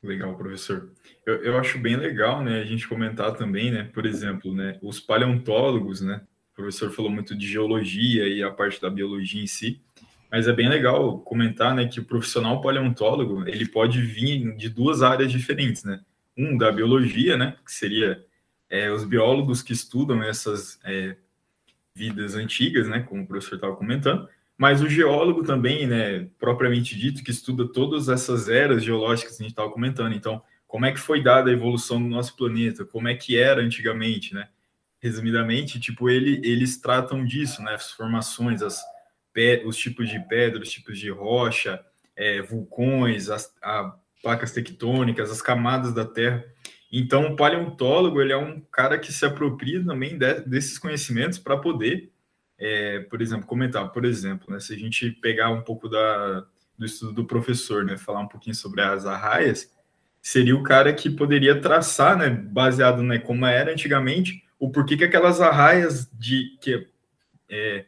Legal, professor. Eu, eu acho bem legal, né, a gente comentar também, né, por exemplo, né, os paleontólogos, né, o professor falou muito de geologia e a parte da biologia em si, mas é bem legal comentar, né, que o profissional paleontólogo, ele pode vir de duas áreas diferentes, né? Um da biologia, né, que seria é, os biólogos que estudam essas é, vidas antigas, né, como o professor estava comentando, mas o geólogo também, né, propriamente dito, que estuda todas essas eras geológicas que a gente estava comentando. Então, como é que foi dada a evolução do nosso planeta? Como é que era antigamente, né? resumidamente, tipo, ele, eles tratam disso, né? As formações, as, os tipos de pedra, os tipos de rocha, é, vulcões, as a, placas tectônicas, as camadas da Terra. Então, o paleontólogo ele é um cara que se apropria também de, desses conhecimentos para poder, é, por exemplo, comentar. Por exemplo, né, se a gente pegar um pouco da, do estudo do professor, né, falar um pouquinho sobre as arraias, seria o cara que poderia traçar, né, baseado né, como era antigamente, o porquê que aquelas arraias de que é,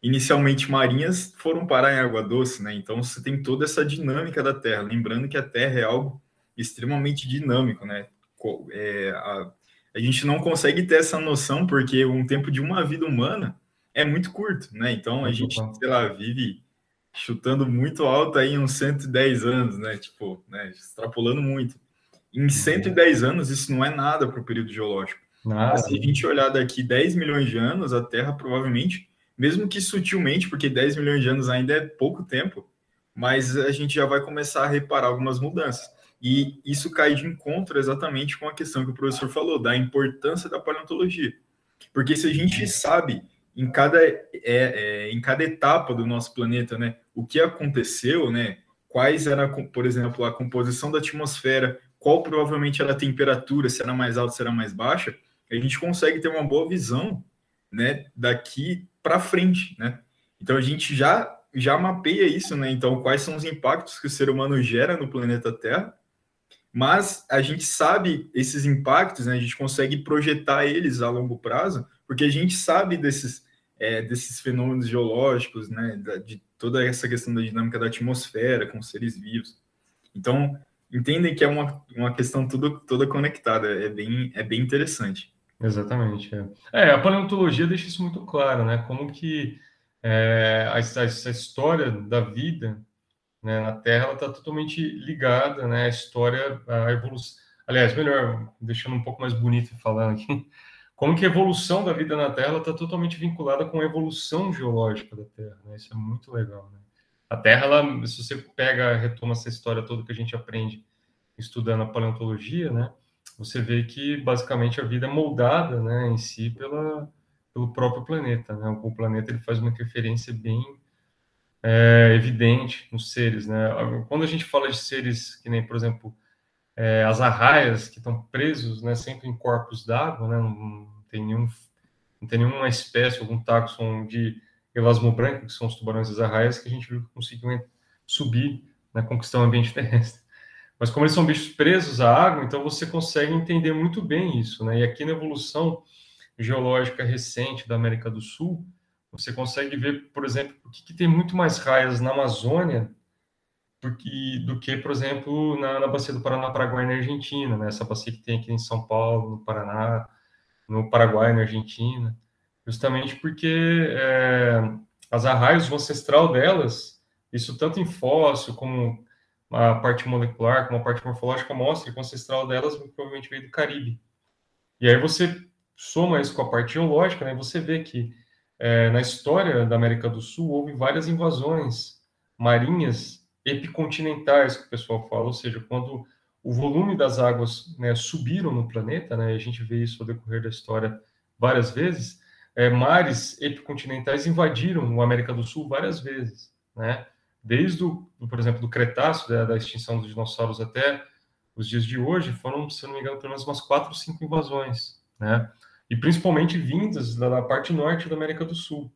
inicialmente marinhas foram parar em água doce, né? Então você tem toda essa dinâmica da Terra. Lembrando que a Terra é algo extremamente dinâmico, né? É, a, a gente não consegue ter essa noção porque um tempo de uma vida humana é muito curto, né? Então a gente, sei lá, vive chutando muito alto aí uns 110 anos, né? Tipo, né? extrapolando muito. Em 110 uhum. anos, isso não é nada para o período geológico. Nada. Se a gente olhar daqui 10 milhões de anos, a Terra provavelmente, mesmo que sutilmente, porque 10 milhões de anos ainda é pouco tempo, mas a gente já vai começar a reparar algumas mudanças. E isso cai de encontro exatamente com a questão que o professor falou, da importância da paleontologia. Porque se a gente uhum. sabe em cada, é, é, em cada etapa do nosso planeta, né, o que aconteceu, né, quais era, por exemplo, a composição da atmosfera, qual provavelmente era a temperatura, se era mais alta, se era mais baixa, a gente consegue ter uma boa visão, né, daqui para frente, né? Então a gente já já mapeia isso, né? Então quais são os impactos que o ser humano gera no planeta Terra? Mas a gente sabe esses impactos, né? A gente consegue projetar eles a longo prazo, porque a gente sabe desses é, desses fenômenos geológicos, né? De toda essa questão da dinâmica da atmosfera com seres vivos. Então entendem que é uma, uma questão tudo, toda conectada, é bem, é bem interessante.
Exatamente. É. é. a paleontologia deixa isso muito claro, né? Como que é, a, a, história da vida né, na Terra está totalmente ligada, né? A história, a evolução. Aliás, melhor, deixando um pouco mais bonito falando aqui, como que a evolução da vida na Terra está totalmente vinculada com a evolução geológica da Terra, né? Isso é muito legal, né? A Terra, ela, se você pega, retoma essa história toda que a gente aprende estudando a paleontologia, né? Você vê que basicamente a vida é moldada, né, em si pela, pelo próprio planeta, né? O planeta ele faz uma interferência bem é, evidente nos seres, né? Quando a gente fala de seres que nem, por exemplo, é, as arraias que estão presos, né, sempre em corpos d'água, né? Não, tem nenhum, não tem nenhuma espécie, algum taxon de elasmo branco, que são os tubarões das arraias, que a gente viu que conseguiu subir, né, conquistar o ambiente terrestre. Mas como eles são bichos presos à água, então você consegue entender muito bem isso, né? E aqui na evolução geológica recente da América do Sul, você consegue ver, por exemplo, que, que tem muito mais raias na Amazônia do que, por exemplo, na, na bacia do Paraná, Paraguai na Argentina, né? Essa bacia que tem aqui em São Paulo, no Paraná, no Paraguai, na Argentina, justamente porque é, as arraias, o ancestral delas, isso tanto em fóssil como a parte molecular, como a parte morfológica, mostra que o ancestral delas provavelmente veio do Caribe. E aí você soma isso com a parte geológica, né, você vê que é, na história da América do Sul houve várias invasões marinhas epicontinentais, que o pessoal fala, ou seja, quando o volume das águas né, subiram no planeta, né, a gente vê isso ao decorrer da história várias vezes, é, mares epicontinentais invadiram a América do Sul várias vezes, né? Desde, o, por exemplo, do Cretáceo, da, da, extinção dos dinossauros até os dias de hoje, foram, se não me engano, pelo menos umas quatro ou cinco invasões, né? E principalmente vindas da, da parte norte da América do Sul.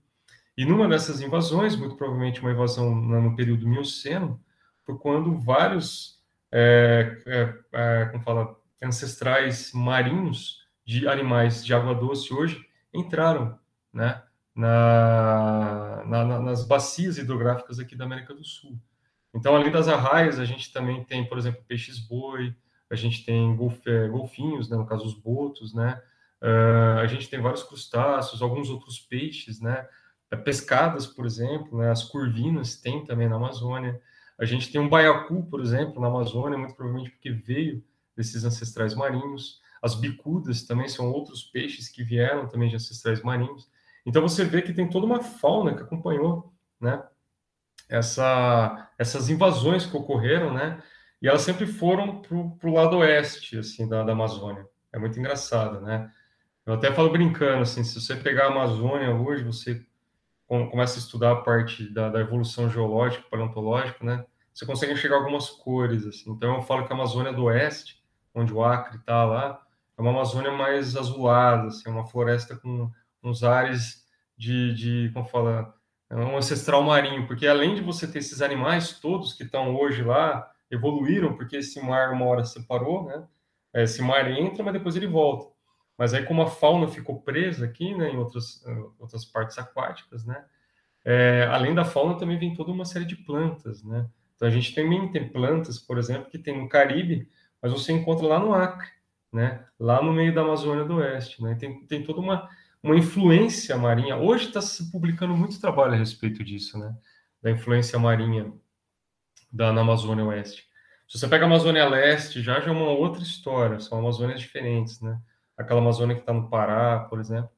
E numa dessas invasões, muito provavelmente uma invasão no período Mioceno, foi quando vários, é, é, é, como fala, ancestrais marinhos de animais de água doce hoje entraram, né? na, na, nas bacias hidrográficas aqui da América do Sul. Então, além das arraias, a gente também tem, por exemplo, peixes-boi, a gente tem golf, é, golfinhos, né, no caso os botos, né? Uh, a gente tem vários crustáceos, alguns outros peixes, né? Pescadas, por exemplo, né? As curvinas tem também na Amazônia. A gente tem um baiacu, por exemplo, na Amazônia, muito provavelmente porque veio desses ancestrais marinhos. As bicudas também são outros peixes que vieram também de ancestrais marinhos. Então você vê que tem toda uma fauna que acompanhou, né? Essa, essas invasões que ocorreram, né? E elas sempre foram para o lado oeste, assim, da, da Amazônia. É muito engraçado, né? Eu até falo brincando, assim, se você pegar a Amazônia hoje, você começa a estudar a parte da, da evolução geológica, paleontológica, né? Você consegue enxergar algumas cores, assim. Então eu falo que a Amazônia do Oeste, onde o Acre está lá, é uma Amazônia mais azulada, assim, uma floresta com uns ares de, de como fala, um ancestral marinho, porque além de você ter esses animais todos que estão hoje lá, evoluíram, porque esse mar uma hora separou, né? É, esse mar entra, mas depois ele volta. Mas aí como a fauna ficou presa aqui, né, em outras, outras partes aquáticas, né? É, além da fauna também vem toda uma série de plantas, né? Então a gente também tem plantas, por exemplo, que tem no Caribe, mas você encontra lá no Acre, né, lá no meio da Amazônia do Oeste. Né? Tem, tem toda uma, uma influência marinha. Hoje está se publicando muito trabalho a respeito disso, né? da influência marinha da, na Amazônia Oeste. Se você pega a Amazônia Leste, já, já é uma outra história, são Amazônias diferentes. Né? Aquela Amazônia que está no Pará, por exemplo,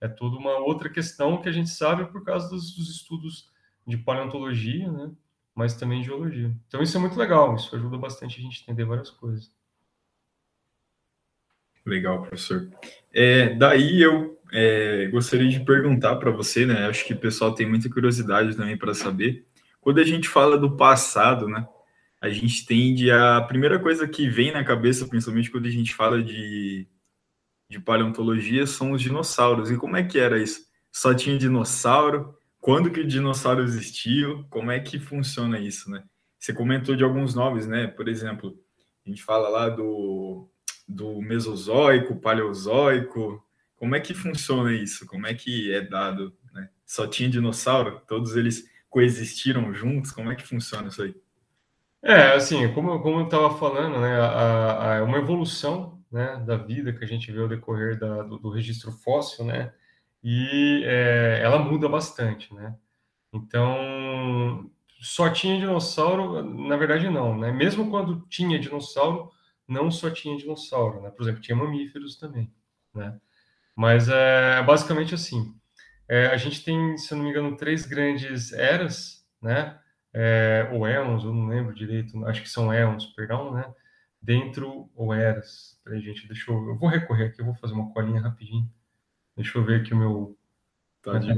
é tudo uma outra questão que a gente sabe por causa dos, dos estudos de paleontologia, né? mas também de geologia. Então isso é muito legal, isso ajuda bastante a gente entender várias coisas.
Legal, professor. É, daí eu é, gostaria de perguntar para você, né? Acho que o pessoal tem muita curiosidade também para saber. Quando a gente fala do passado, né? A gente tende. A primeira coisa que vem na cabeça, principalmente quando a gente fala de, de paleontologia, são os dinossauros. E como é que era isso? Só tinha dinossauro? Quando que o dinossauro existiu? Como é que funciona isso, né? Você comentou de alguns nomes, né? Por exemplo, a gente fala lá do do Mesozoico, Paleozoico? Como é que funciona isso? Como é que é dado? Né? Só tinha dinossauro? Todos eles coexistiram juntos? Como é que funciona isso aí?
É, assim, como, como eu estava falando, né, a, a, uma evolução né, da vida que a gente vê ao decorrer da, do, do, registro fóssil, né, e é, ela muda bastante, né. Então, só tinha dinossauro, na verdade não, né, mesmo quando tinha dinossauro, não só tinha dinossauro, né? Por exemplo, tinha mamíferos também, né? Mas é basicamente assim. É, a gente tem, se eu não me engano, três grandes eras, né? É, ou éons, eu não lembro direito, acho que são éons, perdão, né? Dentro, ou eras. Peraí, gente, deixa eu. Eu vou recorrer aqui, eu vou fazer uma colinha rapidinho. Deixa eu ver aqui o meu. Tá de.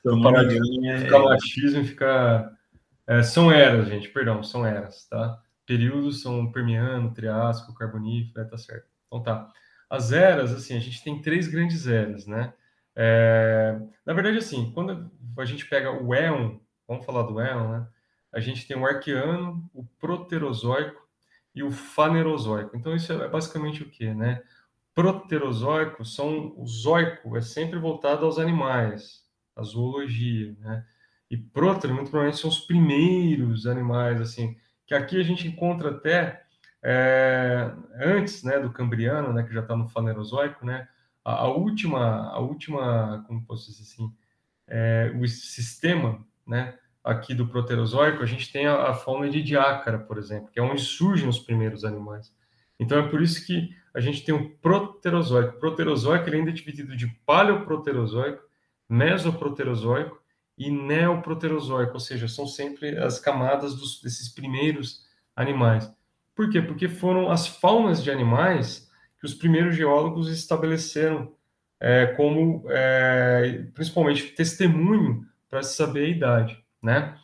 Então, parar de ficar machismo e ficar é, são eras, gente, perdão, são eras, tá? Períodos são Permiano, Triássico, Carbonífero, é, tá certo. Então tá. As eras, assim, a gente tem três grandes eras, né? É, na verdade, assim, quando a gente pega o Éon, vamos falar do Éon, né? A gente tem o Arqueano, o Proterozoico e o Fanerozoico. Então, isso é basicamente o que, né? Proterozoico são o zoico, é sempre voltado aos animais, a zoologia, né? E prótero, muito provavelmente, são os primeiros animais, assim, que aqui a gente encontra até é, antes, né, do Cambriano, né, que já está no Fanerozoico, né, a, a, última, a última, como posso dizer assim, é, o sistema, né, aqui do Proterozoico, a gente tem a, a fauna de Diácara, por exemplo, que é onde surgem os primeiros animais. Então é por isso que a gente tem o Proterozoico. Proterozoico ele ainda é dividido de Paleoproterozoico, Mesoproterozoico e neoproterozoico, ou seja, são sempre as camadas dos, desses primeiros animais. Por quê? Porque foram as faunas de animais que os primeiros geólogos estabeleceram é, como, é, principalmente, testemunho para se saber a idade, né?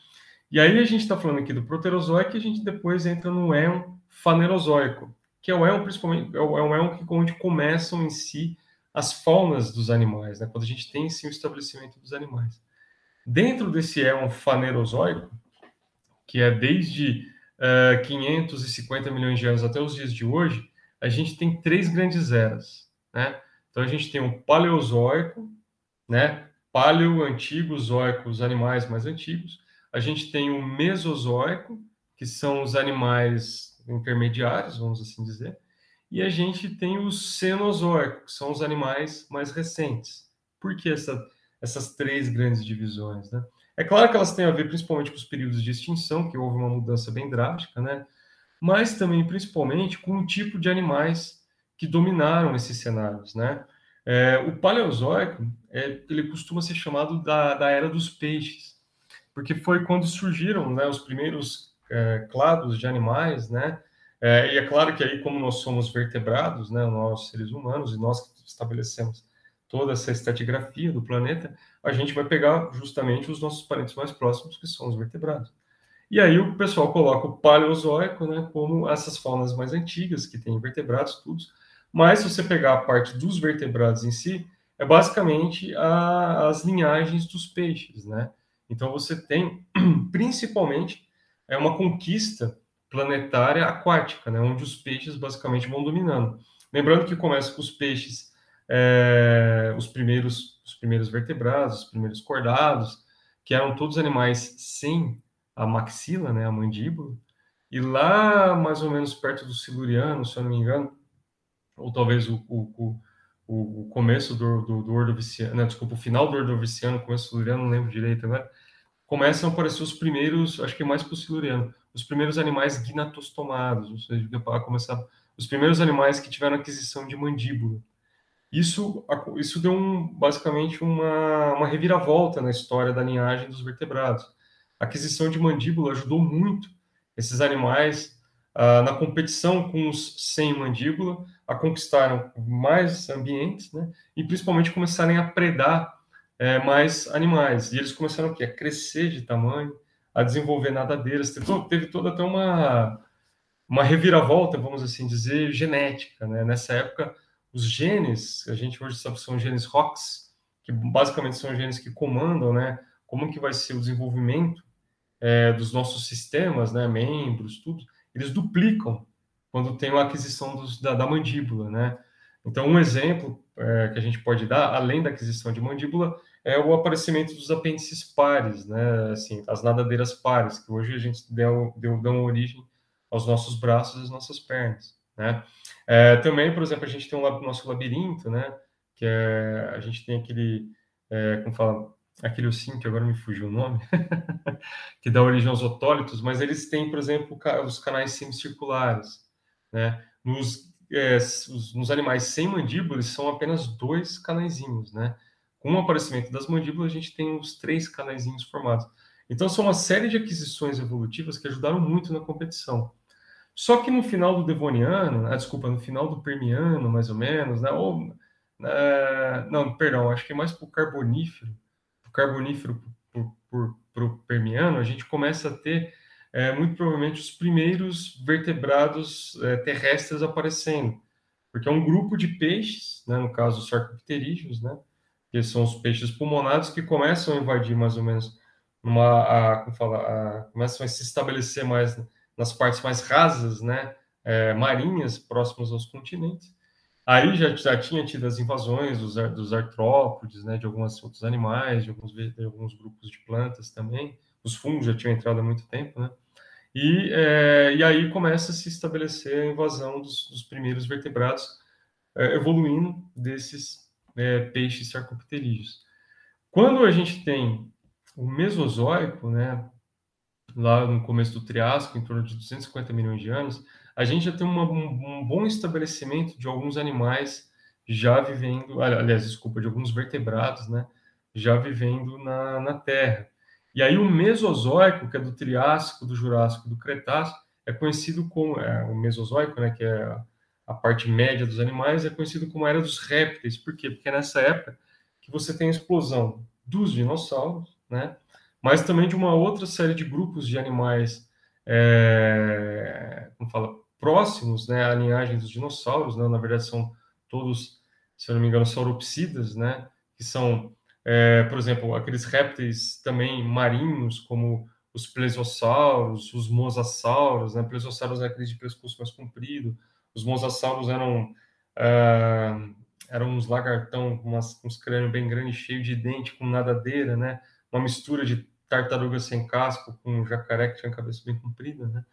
E aí a gente está falando aqui do proterozoico e a gente depois entra no éon fanerozoico, que é o éon, principalmente, é é éon que, onde começam em si as faunas dos animais, né? Quando a gente tem, sim, o estabelecimento dos animais. Dentro desse éon fanerozoico, que é desde uh, eh, 550 milhões de anos até os dias de hoje, a gente tem três grandes eras, né? Então a gente tem o paleozoico, né? Paleo antigo, zoico, os animais mais antigos. A gente tem o mesozoico, que são os animais intermediários, vamos assim dizer. E a gente tem o cenozoico, que são os animais mais recentes. Por que essa essas três grandes divisões, né? É claro que elas têm a ver principalmente com os períodos de extinção, que houve uma mudança bem drástica, né? Mas também, principalmente, com o tipo de animais que dominaram esses cenários, né? É, o Paleozoico, é, ele costuma ser chamado da, da era dos peixes, porque foi quando surgiram né, os primeiros é, clados de animais, né? É, e é claro que aí, como nós somos vertebrados, né, nós seres humanos, e nós que estabelecemos toda essa estratigrafia do planeta, a gente vai pegar justamente os nossos parentes mais próximos, que são os vertebrados. E aí o pessoal coloca o paleozoico, né, como essas faunas mais antigas, que têm vertebrados, tudo. Mas se você pegar a parte dos vertebrados em si, é basicamente a, as linhagens dos peixes, né? Então você tem, principalmente, é uma conquista planetária aquática, né, onde os peixes basicamente vão dominando. Lembrando que começa com os peixes é, os primeiros os primeiros vertebrados, os primeiros cordados, que eram todos animais sem a maxila, né, a mandíbula, E lá, mais ou menos perto do Siluriano, se eu não me engano, ou talvez o, o, o, o começo do, do, do Ordoviciano, não, desculpa, o final do Ordoviciano, começo do Siluriano, não lembro direito agora, começam a aparecer os primeiros, acho que mais para o Siluriano, os primeiros animais guinatostomados, ou seja, começar os primeiros animais que tiveram aquisição de mandíbula. Isso, isso deu um, basicamente uma, uma reviravolta na história da linhagem dos vertebrados. A aquisição de mandíbula ajudou muito esses animais ah, na competição com os sem mandíbula, a conquistarem mais ambientes, né? e principalmente começarem a predar é, mais animais. E eles começaram a crescer de tamanho, a desenvolver nadadeiras. Teve, teve toda até uma, uma reviravolta, vamos assim dizer, genética. Né? Nessa época, os genes, a gente hoje sabe que são genes ROX, que basicamente são genes que comandam né, como que vai ser o desenvolvimento é, dos nossos sistemas, né, membros, tudo, eles duplicam quando tem a aquisição dos, da, da, mandíbula, né? Então, um exemplo é, que a gente pode dar, além da aquisição de mandíbula, é o aparecimento dos apêndices pares, né? Assim, as nadadeiras pares, que hoje a gente deu, deu, dão origem aos nossos braços e às nossas pernas, né? É, também, por exemplo, a gente tem o nosso labirinto, né? Que é, a gente tem aquele, é, como fala, aquele ossinho que agora me fugiu o nome, que dá origem aos otólitos, mas eles têm, por exemplo, os canais semicirculares, né? Nos, é, nos animais sem mandíbulas são apenas dois canaizinhos, né? Com o aparecimento das mandíbulas, a gente tem os três canaizinhos formados. Então, são uma série de aquisições evolutivas que ajudaram muito na competição. Só que no final do Devoniano, ah, desculpa, no final do Permiano, mais ou menos, né? Ou, é, não, perdão, acho que é mais para o Carbonífero, o Carbonífero para o Permiano, a gente começa a ter é, muito provavelmente os primeiros vertebrados é, terrestres aparecendo, porque é um grupo de peixes, né, no caso os sarcopterídeos, né, que são os peixes pulmonados que começam a invadir mais ou menos uma, a, como fala, a, começam a se estabelecer mais nas partes mais rasas, né, é, marinhas, próximas aos continentes. Aí já, já tinha tido as invasões dos, dos artrópodes, né, de alguns outros animais, de alguns, de alguns grupos de plantas também. Os fungos já tinham entrado há muito tempo, né? E, é, e aí começa a se estabelecer a invasão dos, dos primeiros vertebrados, é, evoluindo desses é, peixes sarcopterídeos. Quando a gente tem o Mesozoico, né, lá no começo do Triássico, em torno de 250 milhões de anos, a gente já tem uma, um, um, bom estabelecimento de alguns animais já vivendo, aliás, desculpa, de alguns vertebrados, né, já vivendo na, na Terra. E aí o Mesozoico, que é do Triássico, do Jurássico, do Cretáceo, é conhecido como é, o Mesozoico, né, que é a, parte média dos animais, é conhecido como a era dos répteis. Por quê? Porque é nessa época que você tem a explosão dos dinossauros, né, mas também de uma outra série de grupos de animais, é, como fala, próximos, né, à linhagem dos dinossauros, né, na verdade são todos, se eu não me engano, sauropsidas, né, que são, é, por exemplo, aqueles répteis também marinhos, como os plesiossauros, os mosassauros, né, plesiossauros é aqueles de pescoço mais comprido, os mosassauros eram é, eram uns lagartão com, umas, com uns crânios bem grandes, cheio de dente, com nadadeira, né, uma mistura de tartaruga sem casco com jacaré que tinha a cabeça bem comprida, né?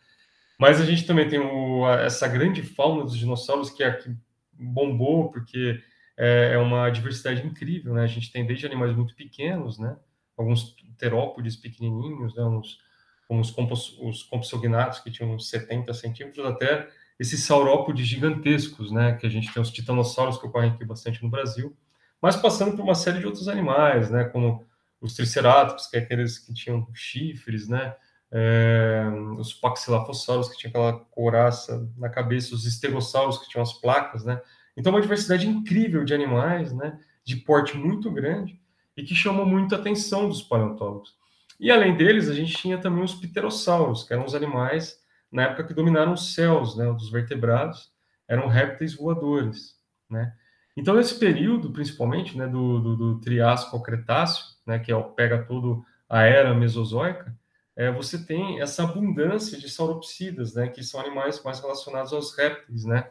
Mas a gente também tem o, essa grande fauna dos dinossauros que aqui bombou porque é, é, uma diversidade incrível, né? A gente tem desde animais muito pequenos, né? Alguns terópodes pequenininhos, né? Uns, como os, compos, os compsognatos que tinham uns 70 centímetros, até esses saurópodes gigantescos, né? Que a gente tem os titanossauros que ocorrem aqui bastante no Brasil, mas passando por uma série de outros animais, né? Como os triceratops, que é aqueles que tinham chifres, né? É, os paxilafossauros, que tinham aquela couraça na cabeça, os estegossauros, que tinham as placas, né? Então, uma diversidade incrível de animais, né? De porte muito grande e que chamou muito a atenção dos paleontólogos. E além deles, a gente tinha também os pterossauros, que eram os animais, na época, que dominaram os céus, né? Dos vertebrados, eram répteis voadores, né? Então, nesse período, principalmente, né, do, do, do Triássico ao Cretáceo, né, que é, pega toda a era mesozoica, é, você tem essa abundância de sauropsidas, né, que são animais mais relacionados aos répteis, né,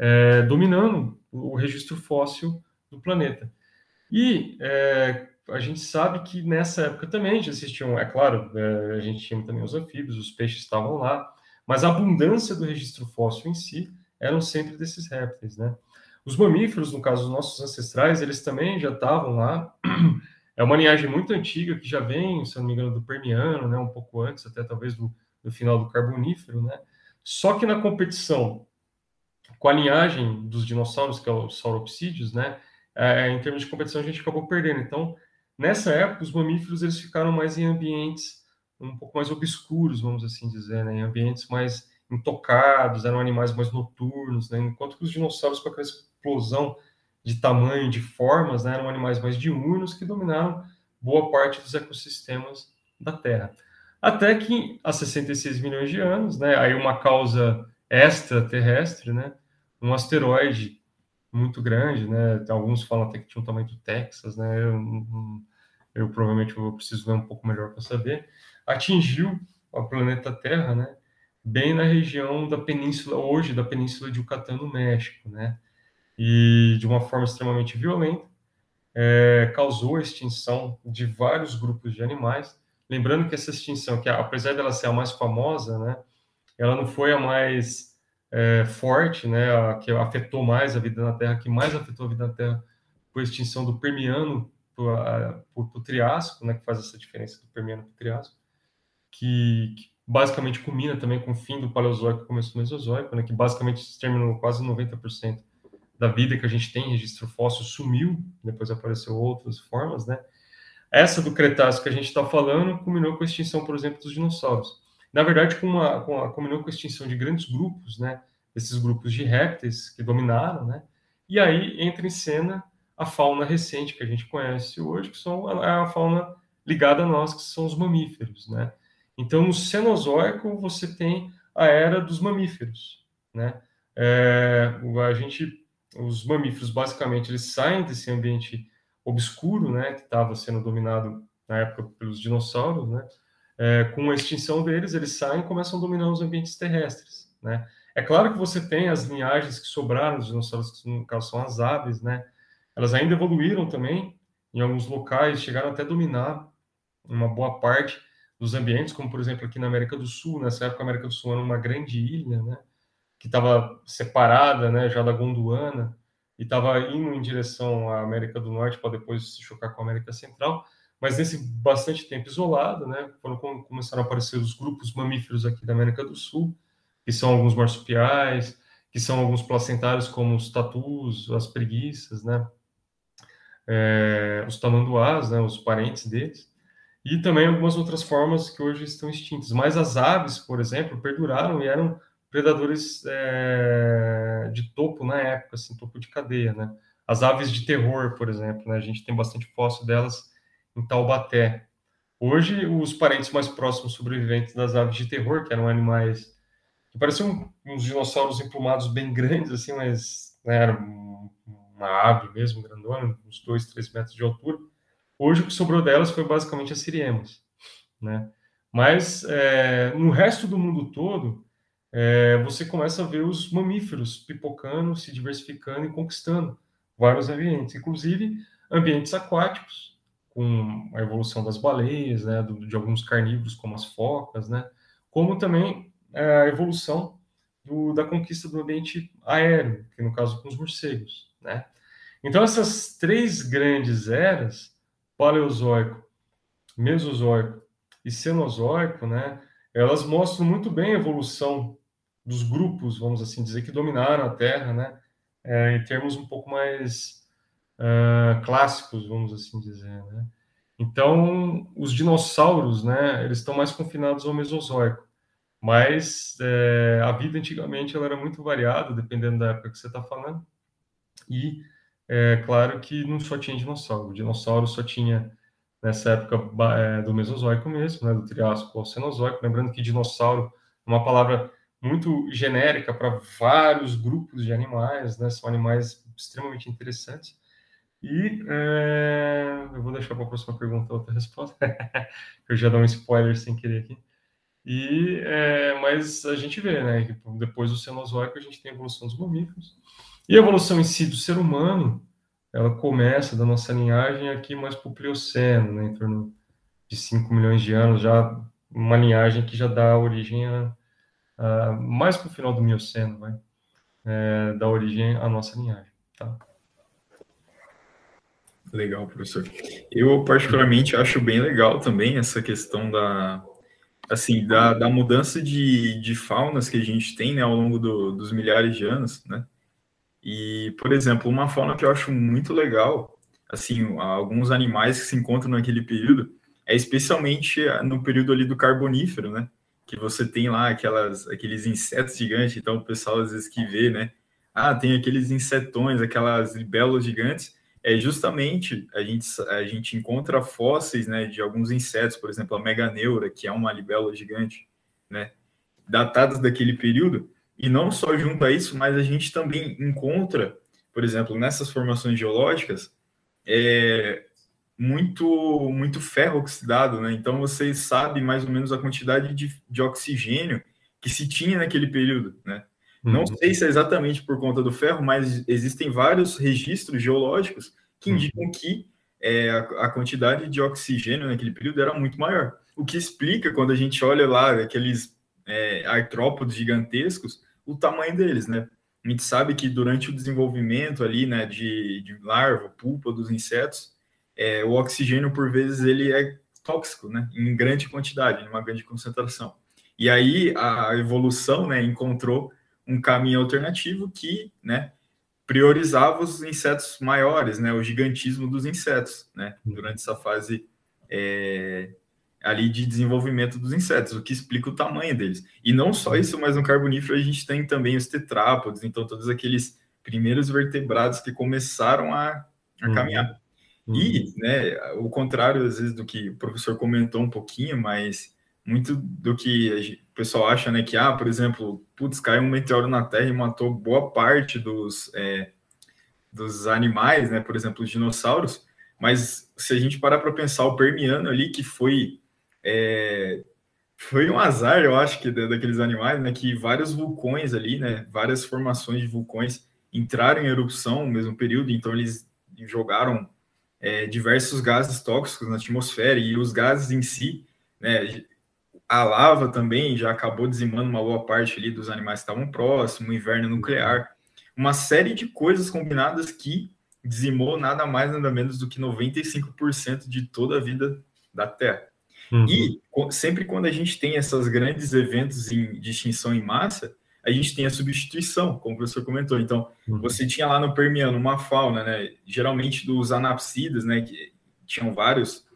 é, dominando o registro fóssil do planeta. E é, a gente sabe que nessa época também já existiam, é claro, é, a gente tinha também os anfíbios, os peixes estavam lá, mas a abundância do registro fóssil em si eram sempre desses répteis, né? Os mamíferos, no caso dos nossos ancestrais, eles também já estavam lá. É uma linhagem muito antiga que já vem, se não me engano, do Permiano, né? Um pouco antes, até talvez do, do final do Carbonífero, né? Só que na competição com a linhagem dos dinossauros, que é os sauropsídeos, né? É, em termos de competição, a gente acabou perdendo. Então, nessa época, os mamíferos eles ficaram mais em ambientes um pouco mais obscuros, vamos assim dizer, né? em ambientes mais intocados, eram animais mais noturnos, né? enquanto que os dinossauros, com aquela explosão de tamanho, de formas, né? eram animais mais diurnos que dominaram boa parte dos ecossistemas da Terra. Até que, há 66 milhões de anos, né? aí uma causa extraterrestre, né? Um asteroide muito grande, né? Alguns falam até que tinha um tamanho do Texas, né? Eu, eu provavelmente vou preciso ver um pouco melhor para saber. Atingiu o planeta Terra, né? Bem na região da península hoje da península de Yucatán no México, né? E de uma forma extremamente violenta, é, causou a extinção de vários grupos de animais. Lembrando que essa extinção, que apesar dela ser a mais famosa, né? Ela não foi a mais é, forte, né, a, que afetou mais a vida na Terra, que mais afetou a vida na Terra foi a extinção do Permiano para o Triássico, né, que faz essa diferença do Permiano para o Triássico, que, que, basicamente culmina também com o fim do Paleozoico e começo do Mesozoico, né, que basicamente terminou quase 90% da vida que a gente tem em registro fóssil sumiu, depois apareceu outras formas, né? Essa do Cretácico que a gente está falando culminou com a extinção, por exemplo, dos dinossauros na verdade, com uma, com a, combinou com a extinção de grandes grupos, né? Esses grupos de répteis que dominaram, né? E aí entra em cena a fauna recente que a gente conhece hoje, que são a, a fauna ligada a nós, que são os mamíferos, né? Então, no Cenozoico, você tem a era dos mamíferos, né? É, a gente, os mamíferos, basicamente, eles saem desse ambiente obscuro, né? Que estava sendo dominado na época pelos dinossauros, né? É, com a extinção deles, eles saem e começam a dominar os ambientes terrestres, né? É claro que você tem as linhagens que sobraram dos dinossauros, que no caso são as aves, né? Elas ainda evoluíram também em alguns locais, chegaram até a dominar uma boa parte dos ambientes, como por exemplo aqui na América do Sul, nessa época a América do Sul era uma grande ilha, né? Que estava separada, né? Já da Gondwana e estava indo em direção à América do Norte para depois se chocar com a América Central mas nesse bastante tempo isolado, né, quando começaram a aparecer os grupos mamíferos aqui da América do Sul, que são alguns marsupiais, que são alguns placentários como os tatus, as preguiças, né, é, os tamanduás, né, os parentes deles, e também algumas outras formas que hoje estão extintas. Mas as aves, por exemplo, perduraram e eram predadores é, de topo na época, assim, topo de cadeia, né. As aves de terror, por exemplo, né, a gente tem bastante fóssil delas em Taubaté. Hoje, os parentes mais próximos sobreviventes das aves de terror, que eram animais que pareciam uns dinossauros emplumados bem grandes, assim, mas né, era uma ave mesmo, grandona, uns 2, 3 metros de altura. Hoje, o que sobrou delas foi basicamente as siriemas, né? Mas é, no resto do mundo todo, é, você começa a ver os mamíferos pipocando, se diversificando e conquistando vários ambientes, inclusive ambientes aquáticos, com a evolução das baleias, né, de alguns carnívoros como as focas, né, como também é, a evolução do, da conquista do ambiente aéreo, que no caso com os morcegos, né. Então essas três grandes eras, paleozoico, mesozoico e cenozoico, né, elas mostram muito bem a evolução dos grupos, vamos assim dizer, que dominaram a Terra, né, é, em termos um pouco mais uh, clássicos, vamos assim dizer, né? Então, os dinossauros, né, eles estão mais confinados ao Mesozoico, mas é, a vida antigamente ela era muito variada, dependendo da época que você está falando, e é claro que não só tinha dinossauro, o dinossauro só tinha nessa época é, do Mesozoico mesmo, né, do Triássico ao Cenozoico, lembrando que dinossauro é uma palavra muito genérica para vários grupos de animais, né, são animais extremamente interessantes, e é, eu vou deixar para a próxima pergunta outra resposta, eu já dou um spoiler sem querer aqui. E, é, mas a gente vê, né, que depois do Cenozoico a gente tem a evolução dos mamíferos. E a evolução em si do ser humano, ela começa da nossa linhagem aqui mais para o Plioceno, né, em torno de 5 milhões de anos, já uma linhagem que já dá origem a, uh, mais para o final do Mioceno, vai, é, da origem à nossa linhagem. Tá?
Legal, professor. Eu particularmente acho bem legal também essa questão da assim da, da mudança de, de faunas que a gente tem né, ao longo do, dos milhares de anos, né? E, por exemplo, uma fauna que eu acho muito legal, assim, alguns animais que se encontram naquele período, é especialmente no período ali do Carbonífero, né? Que você tem lá aquelas, aqueles insetos gigantes, então o pessoal às vezes que vê, né? Ah, tem aqueles insetões, aquelas libélulas gigantes, é justamente a gente, a gente encontra fósseis né, de alguns insetos, por exemplo, a meganeura, que é uma libélula gigante, né, datadas daquele período, e não só junto a isso, mas a gente também encontra, por exemplo, nessas formações geológicas, é, muito, muito ferro oxidado, né? Então você sabe mais ou menos a quantidade de, de oxigênio que se tinha naquele período, né? Não uhum. sei se é exatamente por conta do ferro, mas existem vários registros geológicos que uhum. indicam que é, a, a, quantidade de oxigênio naquele período era muito maior. O que explica, quando a gente olha lá aqueles é, artrópodes gigantescos, o tamanho deles, né? A gente sabe que durante o desenvolvimento ali, né, de, de larva, pulpa dos insetos, é, o oxigênio, por vezes, ele é tóxico, né? Em grande quantidade, em uma grande concentração. E aí a evolução, né, encontrou um caminho alternativo que, né, priorizava os insetos maiores, né, o gigantismo dos insetos, né, durante essa fase é, ali de desenvolvimento dos insetos, o que explica o tamanho deles. E não só isso, mas no carbonífero a gente tem também os tetrápodes, então todos aqueles primeiros vertebrados que começaram a, a uhum. caminhar. Uhum. E, né, o contrário às vezes do que o professor comentou um pouquinho, mas muito do que o pessoal acha, né, que, ah, por exemplo, putz, caiu um meteoro na Terra e matou boa parte dos, é, dos animais, né, por exemplo, os dinossauros, mas se a gente parar para pensar o Permiano ali, que foi é, foi um azar, eu acho, que daqueles animais, né, que vários vulcões ali, né, várias formações de vulcões entraram em erupção no mesmo período, então eles jogaram é, diversos gases tóxicos na atmosfera e os gases em si, né, a lava também já acabou dizimando uma boa parte ali dos animais que estavam próximos, o inverno nuclear, uma série de coisas combinadas que dizimou nada mais nada menos do que 95% de toda a vida da Terra. Uhum. E sempre quando a gente tem esses grandes eventos em, de extinção em massa, a gente tem a substituição, como o professor comentou. Então, uhum. você tinha lá no Permiano uma fauna, né, geralmente dos anapsidas, né, que tinham vários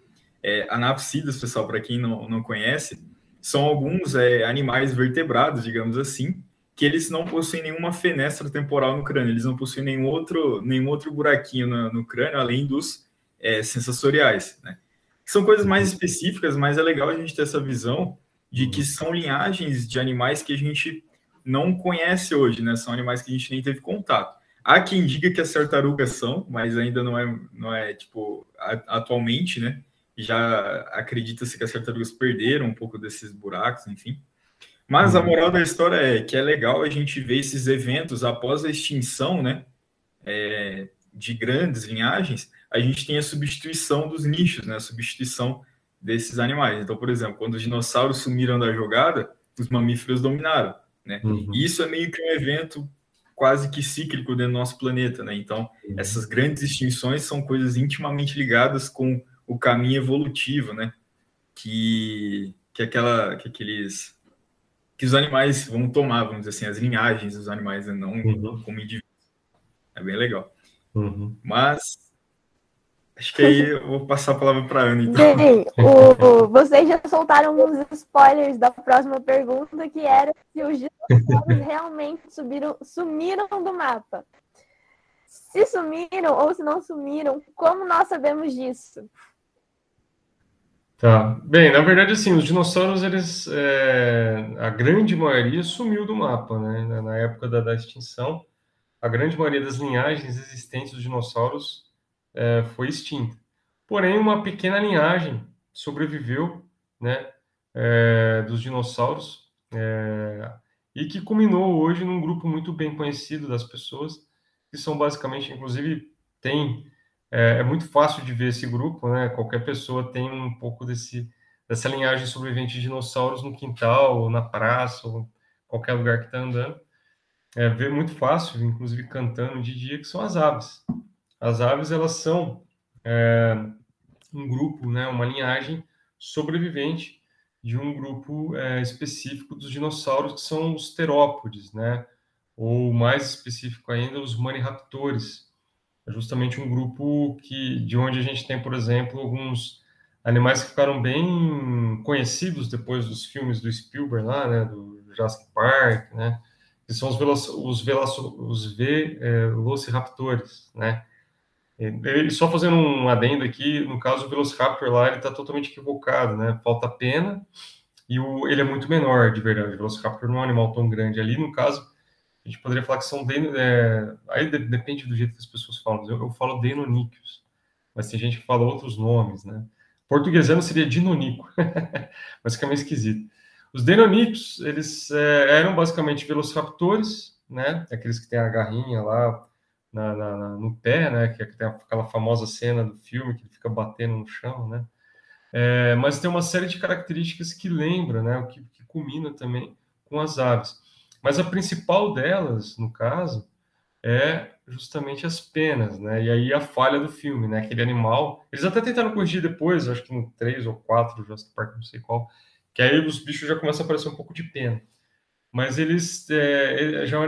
é, anapsidas, pessoal, para quem não, não conhece, são alguns é, animais vertebrados, digamos assim, que eles não possuem nenhuma fenestra temporal no crânio, eles não possuem nenhum outro, nenhum outro buraquinho no, no crânio, além dos é, sensoriais, né? São coisas mais específicas, mas é legal a gente ter essa visão de que são linhagens de animais que a gente não conhece hoje, né? São animais que a gente nem teve contato. Há quem diga que as tartarugas são, mas ainda não é, não é tipo, atualmente, né? Já acredita-se que as tartarugas perderam um pouco desses buracos, enfim. Mas a uhum. moral da história é que é legal a gente ver esses eventos após a extinção, né, é, de grandes linhagens, a gente tem a substituição dos nichos, né, a substituição desses animais. Então, por exemplo, quando os dinossauros sumiram da jogada, os mamíferos dominaram, né? Uhum. E isso é meio que um evento quase que cíclico dentro do nosso planeta, né? Então, uhum. essas grandes extinções são coisas intimamente ligadas com o caminho evolutivo, né? Que, que aquela, que aqueles que os animais vão tomar, vamos dizer assim, as linhagens dos animais, né? não uhum. como indivíduos. É bem legal. Uhum. Mas acho que aí eu vou passar a palavra para a Ana. Então.
Bem, o, vocês já soltaram uns spoilers da próxima pergunta, que era se os dinossauros realmente subiram, sumiram do mapa. Se sumiram ou se não sumiram, como nós sabemos disso?
Tá. Bem, na verdade, assim, os dinossauros, eles, é, a grande maioria sumiu do mapa, né? Na época da, da extinção, a grande maioria das linhagens existentes dos dinossauros é, foi extinta. Porém, uma pequena linhagem sobreviveu, né? É, dos dinossauros é, e que culminou hoje num grupo muito bem conhecido das pessoas, que são basicamente, inclusive, tem é, é, muito fácil de ver esse grupo, né? Qualquer pessoa tem um pouco desse, dessa linhagem sobrevivente de dinossauros no quintal, ou na praça, ou qualquer lugar que está andando. É, vê muito fácil, inclusive cantando de dia, que são as aves. As aves, elas são é, um grupo, né, uma linhagem sobrevivente de um grupo é, específico dos dinossauros, que são os terópodes, né? ou mais específico ainda, os maniraptores. É justamente um grupo que, de onde a gente tem, por exemplo, alguns animais que ficaram bem conhecidos depois dos filmes do Spielberg lá, né, do Jurassic Park, né, que são os, veloc os, veloc os velociraptores, né, e só fazendo um adendo aqui, no caso, o Velociraptor lá, ele está totalmente equivocado, né? Falta pena e o, ele é muito menor, de verdade. O Velociraptor não é um animal tão grande. Ali, no caso, a gente poderia falar que são... É, aí depende do jeito que as pessoas falam. Eu, eu falo denoníqueos, mas tem gente que fala outros nomes, né? Portuguesano seria dinonico, mas fica meio esquisito. Os denoníqueos, eles é, eram basicamente velociraptores, né? Aqueles que têm a garrinha lá, na, na, na, no pé, né? Que, é que tem aquela famosa cena do filme que ele fica batendo no chão, né? É, mas tem uma série de características que lembra, né? O que, que culmina também com as aves. Mas a principal delas, no caso, é justamente as penas, né? E aí a falha do filme, né? Aquele animal. Eles até tentaram corrigir depois, acho que no 3 ou 4 do Jurassic Park, não sei qual, que aí os bichos já começam a aparecer um pouco de pena. Mas eles é, já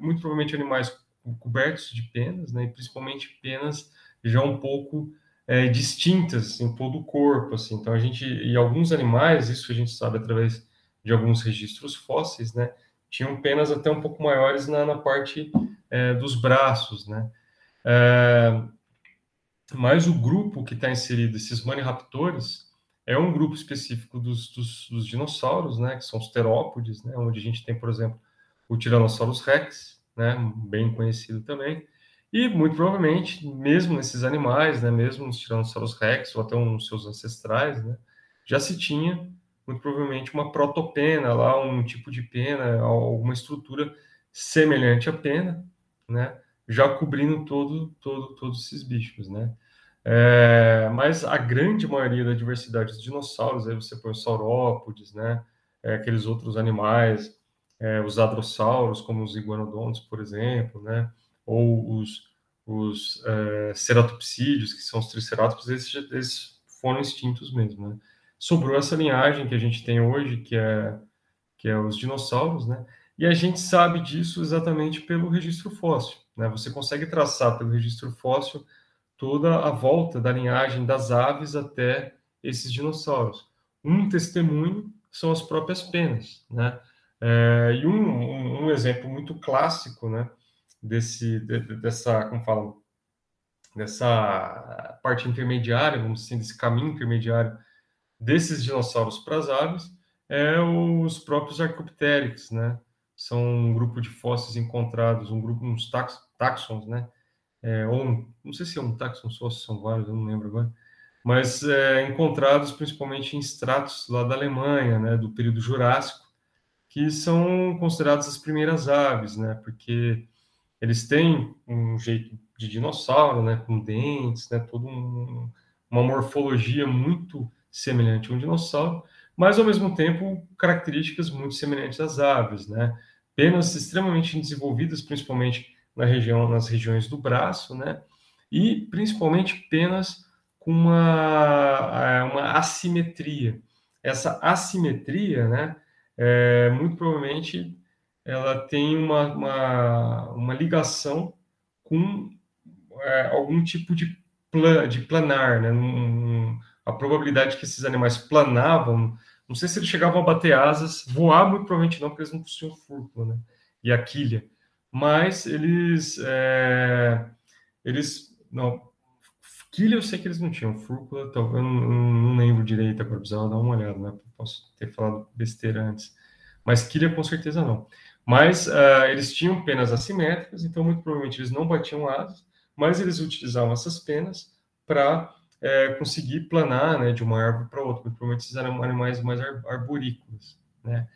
muito provavelmente animais cobertos de penas, né, e principalmente penas já um pouco é, distintas em todo o corpo, assim. Então a gente e alguns animais, isso a gente sabe através de alguns registros fósseis, né, tinham penas até um pouco maiores na, na parte é, dos braços, né. É, mas o grupo que está inserido, esses maniraptores, é um grupo específico dos, dos, dos, dinossauros, né, que são os terópodes, né, onde a gente tem, por exemplo, o Tyrannosaurus rex, né, bem conhecido também. E muito provavelmente, mesmo nesses animais, né, mesmo nos Tyrannosaurus rex ou até uns seus ancestrais, né, já se tinha muito provavelmente uma protopena lá, um tipo de pena, alguma estrutura semelhante à pena, né, já cobrindo todo, todo, todos esses bichos, né. É, mas a grande maioria da diversidade dos dinossauros, aí você põe os saurópodes, né, é, aqueles outros animais, é, os hadrossauros, como os iguanodontos, por exemplo, né? ou os, os é, ceratopsídeos, que são os tricerátops, esses, esses foram extintos mesmo. Né? Sobrou essa linhagem que a gente tem hoje, que é, que é os dinossauros, né? e a gente sabe disso exatamente pelo registro fóssil. Né? Você consegue traçar pelo registro fóssil toda a volta da linhagem das aves até esses dinossauros. Um testemunho são as próprias penas, né? É, e um, um, um, exemplo muito clássico, né, desse, de, dessa, como falam, dessa parte intermediária, vamos dizer, assim, desse caminho intermediário desses dinossauros para as aves, é os próprios Archaeopteryx, né? São um grupo de fósseis encontrados, um grupo, uns tax, taxons, né? É, ou um, não sei se é um taxon só, se são vários, eu não lembro agora, mas é, encontrados principalmente em estratos lá da Alemanha, né? Do período Jurássico, que são consideradas as primeiras aves, né? Porque eles têm um jeito de dinossauro, né? Com dentes, né? Toda um, uma morfologia muito semelhante a um dinossauro, mas ao mesmo tempo características muito semelhantes às aves, né? Penas extremamente desenvolvidas, principalmente na região, nas regiões do braço, né? E principalmente penas com uma, é, uma assimetria. Essa assimetria, né? é, muito provavelmente ela tem uma, uma, uma ligação com é, algum tipo de, plan, de planar, né? Um, a probabilidade que esses animais planavam, não sei se eles chegavam a bater asas, voar muito provavelmente não, porque eles não possuíam fúrcula, né? E a quilha. Mas eles, é, eles, não, quilha eu sei que eles não tinham, fúrcula, eu não, não lembro direito, agora precisava dar uma olhada, né? Posso ter falado besteira antes. Mas quilha com certeza não. Mas uh, eles tinham penas assimétricas, então muito provavelmente eles não batiam asas, mas eles utilizavam essas penas para é, conseguir planar né, de uma árvore para outra. Provavelmente esses animais mais ar arborícolas. Né?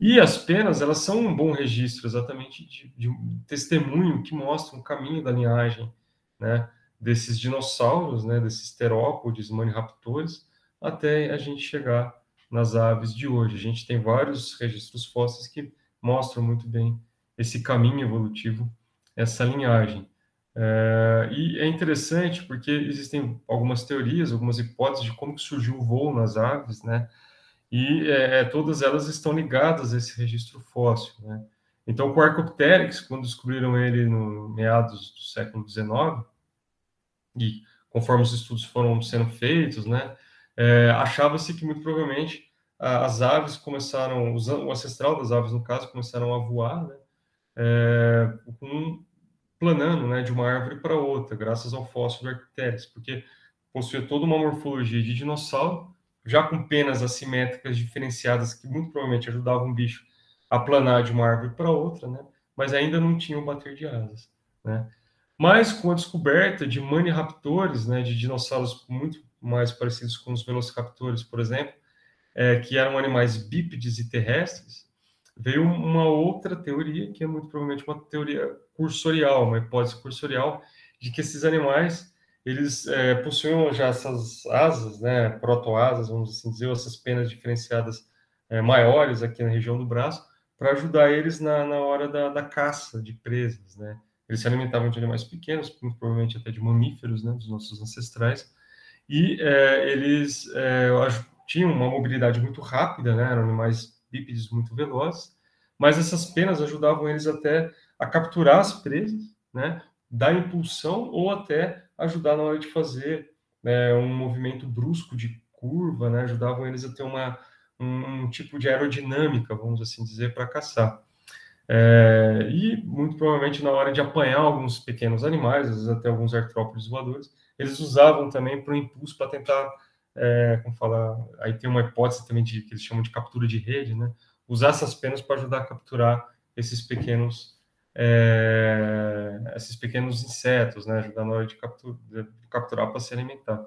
E as penas, elas são um bom registro exatamente de, de um testemunho que mostra o um caminho da linhagem né, desses dinossauros, né, desses terópodes, maniraptores, até a gente chegar nas aves de hoje. A gente tem vários registros fósseis que mostram muito bem esse caminho evolutivo, essa linhagem. É, e é interessante porque existem algumas teorias, algumas hipóteses de como surgiu o voo nas aves, né? E é, todas elas estão ligadas a esse registro fóssil, né? Então, o Quarkopteryx, quando descobriram ele no meados do século XIX, e conforme os estudos foram sendo feitos, né, é, achava-se que muito provavelmente as aves começaram, o ancestral das aves, no caso, começaram a voar, né, é, com planando né, de uma árvore para outra, graças ao fóssil do Arcteryx, porque possuía toda uma morfologia de dinossauro, já com penas assimétricas diferenciadas que muito provavelmente ajudavam o bicho a planar de uma árvore para outra, né? mas ainda não tinham bater de asas. Né? Mas com a descoberta de maniraptores, né, de dinossauros muito mais parecidos com os velociraptores, por exemplo, é, que eram animais bípedes e terrestres, veio uma outra teoria, que é muito provavelmente uma teoria cursorial, uma hipótese cursorial, de que esses animais eles é, possuíam já essas asas, né, protoasas, vamos assim dizer, essas penas diferenciadas é, maiores aqui na região do braço, para ajudar eles na, na hora da, da, caça de presas, né? Eles se alimentavam de animais pequenos, provavelmente até de mamíferos, né, dos nossos ancestrais, e é, eles é, tinham uma mobilidade muito rápida, né, eram animais bípedes muito velozes, mas essas penas ajudavam eles até a capturar as presas, né, dar impulsão ou até ajudar na hora de fazer né, um movimento brusco de curva, né, ajudavam eles a ter uma, um, um tipo de aerodinâmica, vamos assim dizer, para caçar. É, e muito provavelmente na hora de apanhar alguns pequenos animais, às vezes até alguns artrópodes voadores, eles usavam também para o impulso para tentar, é, como falar, aí tem uma hipótese também de que eles chamam de captura de rede, né? Usar essas penas para ajudar a capturar esses pequenos é, esses pequenos insetos, né? Ajudar na hora de, de capturar para se alimentar.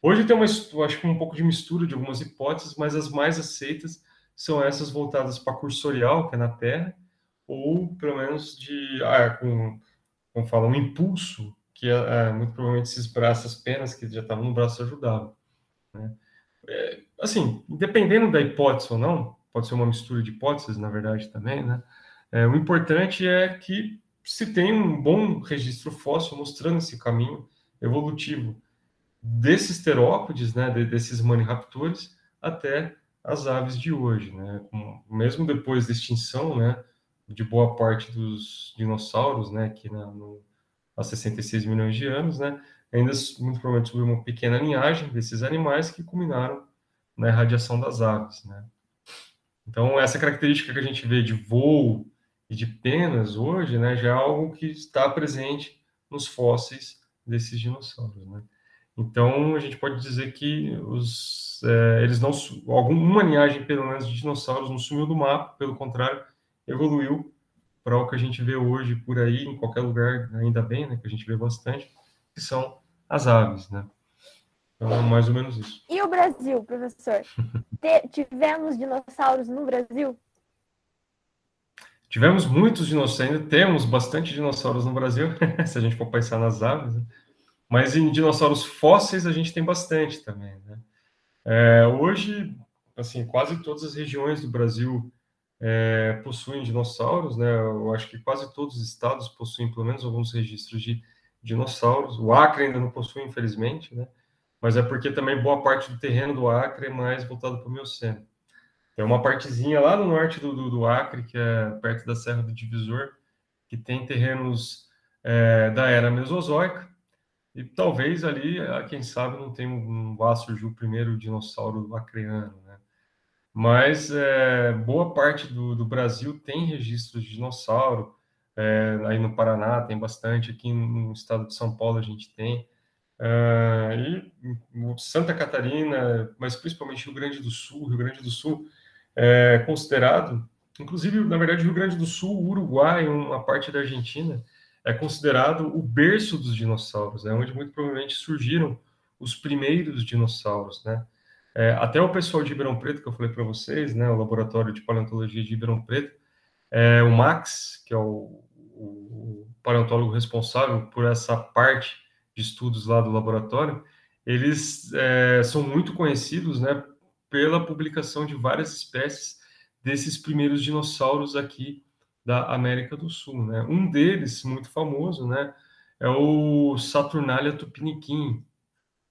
Hoje tem uma, acho que um pouco de mistura de algumas hipóteses, mas as mais aceitas são essas voltadas para cursorial, que é na Terra, ou pelo menos de, ah, com, como fala, um impulso, que é, é, muito provavelmente esses braços, as penas que já estavam no braço ajudavam. Né? É, assim, dependendo da hipótese ou não, pode ser uma mistura de hipóteses, na verdade, também, né? É, o importante é que se tem um bom registro fóssil mostrando esse caminho evolutivo desses terópodes, né, desses maniraptores, até as aves de hoje, né? Mesmo depois da extinção, né, de boa parte dos dinossauros, né, aqui na, no, há 66 milhões de anos, né, ainda muito provavelmente sobre uma pequena linhagem desses animais que culminaram na irradiação das aves, né. Então, essa característica que a gente vê de voo e de penas hoje, né, já é algo que está presente nos fósseis desses dinossauros, né. Então, a gente pode dizer que os, é, eles não, alguma linhagem, pelo menos, de dinossauros não sumiu do mapa, pelo contrário, evoluiu para o que a gente vê hoje por aí, em qualquer lugar, ainda bem, né, que a gente vê bastante, que são as aves, né? Então, é mais ou menos isso.
E o Brasil, professor? tivemos dinossauros no Brasil?
Tivemos muitos dinossauros, ainda temos bastante dinossauros no Brasil, se a gente for pensar nas aves, né? mas em dinossauros fósseis a gente tem bastante também, né? É, hoje, assim, quase todas as regiões do Brasil é, possuem dinossauros, né? Eu acho que quase todos os estados possuem pelo menos alguns registros de dinossauros. O Acre ainda não possui, infelizmente, né? Mas é porque também boa parte do terreno do Acre é mais voltado para o Mioceno. Tem uma partezinha lá no norte do, do, do, Acre, que é perto da Serra do Divisor, que tem terrenos é, da era Mesozoica. E talvez ali, quem sabe, não tem um, um surgiu o primeiro dinossauro acreano, né? mas é, boa parte do, do, Brasil tem registros de dinossauro. É, aí no Paraná tem bastante, aqui no estado de São Paulo a gente tem. É, e Santa Catarina, mas principalmente Rio Grande do Sul, Rio Grande do Sul é considerado, inclusive, na verdade, Rio Grande do Sul, Uruguai, uma parte da Argentina, é considerado o berço dos dinossauros, é onde muito provavelmente surgiram os primeiros dinossauros, né? É, até o pessoal de Ribeirão Preto, que eu falei para vocês, né, o laboratório de paleontologia de Ribeirão Preto, é, o Max, que é o, o, paleontólogo responsável por essa parte de estudos lá do laboratório, eles é, são muito conhecidos, né, pela publicação de várias espécies desses primeiros dinossauros aqui da América do Sul. Né? Um deles, muito famoso, né, é o Saturnalia tupiniquim,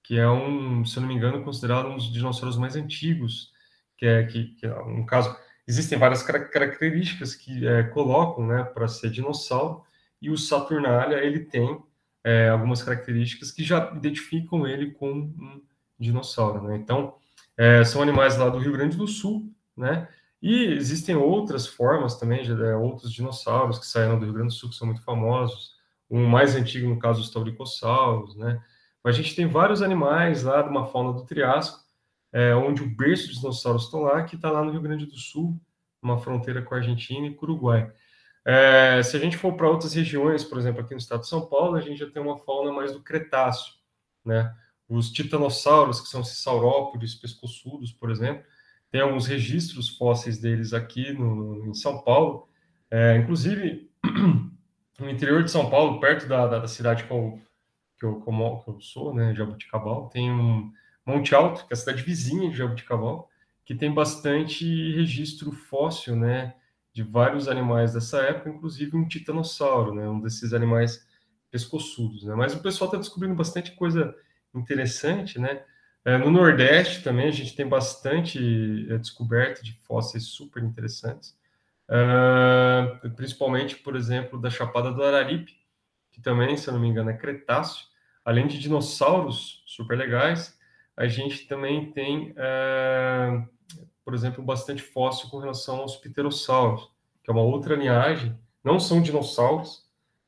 que é um, se eu não me engano, considerado um dos dinossauros mais antigos, que é que, que é um caso existem várias características que é, colocam, né, para ser dinossauro, e o Saturnalia ele tem é, algumas características que já identificam ele com um dinossauro, né? Então, é, são animais lá do Rio Grande do Sul, né? E existem outras formas também, de, é, outros dinossauros que saíram do Rio Grande do Sul que são muito famosos. Um mais antigo, no caso, os tauricossauros, né? Mas a gente tem vários animais lá de uma fauna do Triássico, é, onde o berço dos dinossauros estão lá, que está lá no Rio Grande do Sul, uma fronteira com a Argentina e com o Uruguai. É, se a gente for para outras regiões, por exemplo, aqui no estado de São Paulo, a gente já tem uma fauna mais do Cretáceo, né? Os titanossauros, que são esses saurópodes pescoçudos, por exemplo, tem alguns registros fósseis deles aqui no, em São Paulo. É, inclusive, no interior de São Paulo, perto da, da, da cidade que eu, que, eu, como, que eu sou, né, Jabuticabal, tem um Monte Alto, que é a cidade vizinha de Jabuticabal, que tem bastante registro fóssil, né, de vários animais dessa época, inclusive um titanossauro, né, um desses animais pescoçudos, né. Mas o pessoal está descobrindo bastante coisa interessante, né. É, no Nordeste também a gente tem bastante é, descoberta de fósseis super interessantes, uh, principalmente, por exemplo, da Chapada do Araripe, que também, se eu não me engano, é Cretáceo. Além de dinossauros super legais, a gente também tem uh, por exemplo, bastante fóssil com relação aos pterossauros, que é uma outra linhagem, não são dinossauros,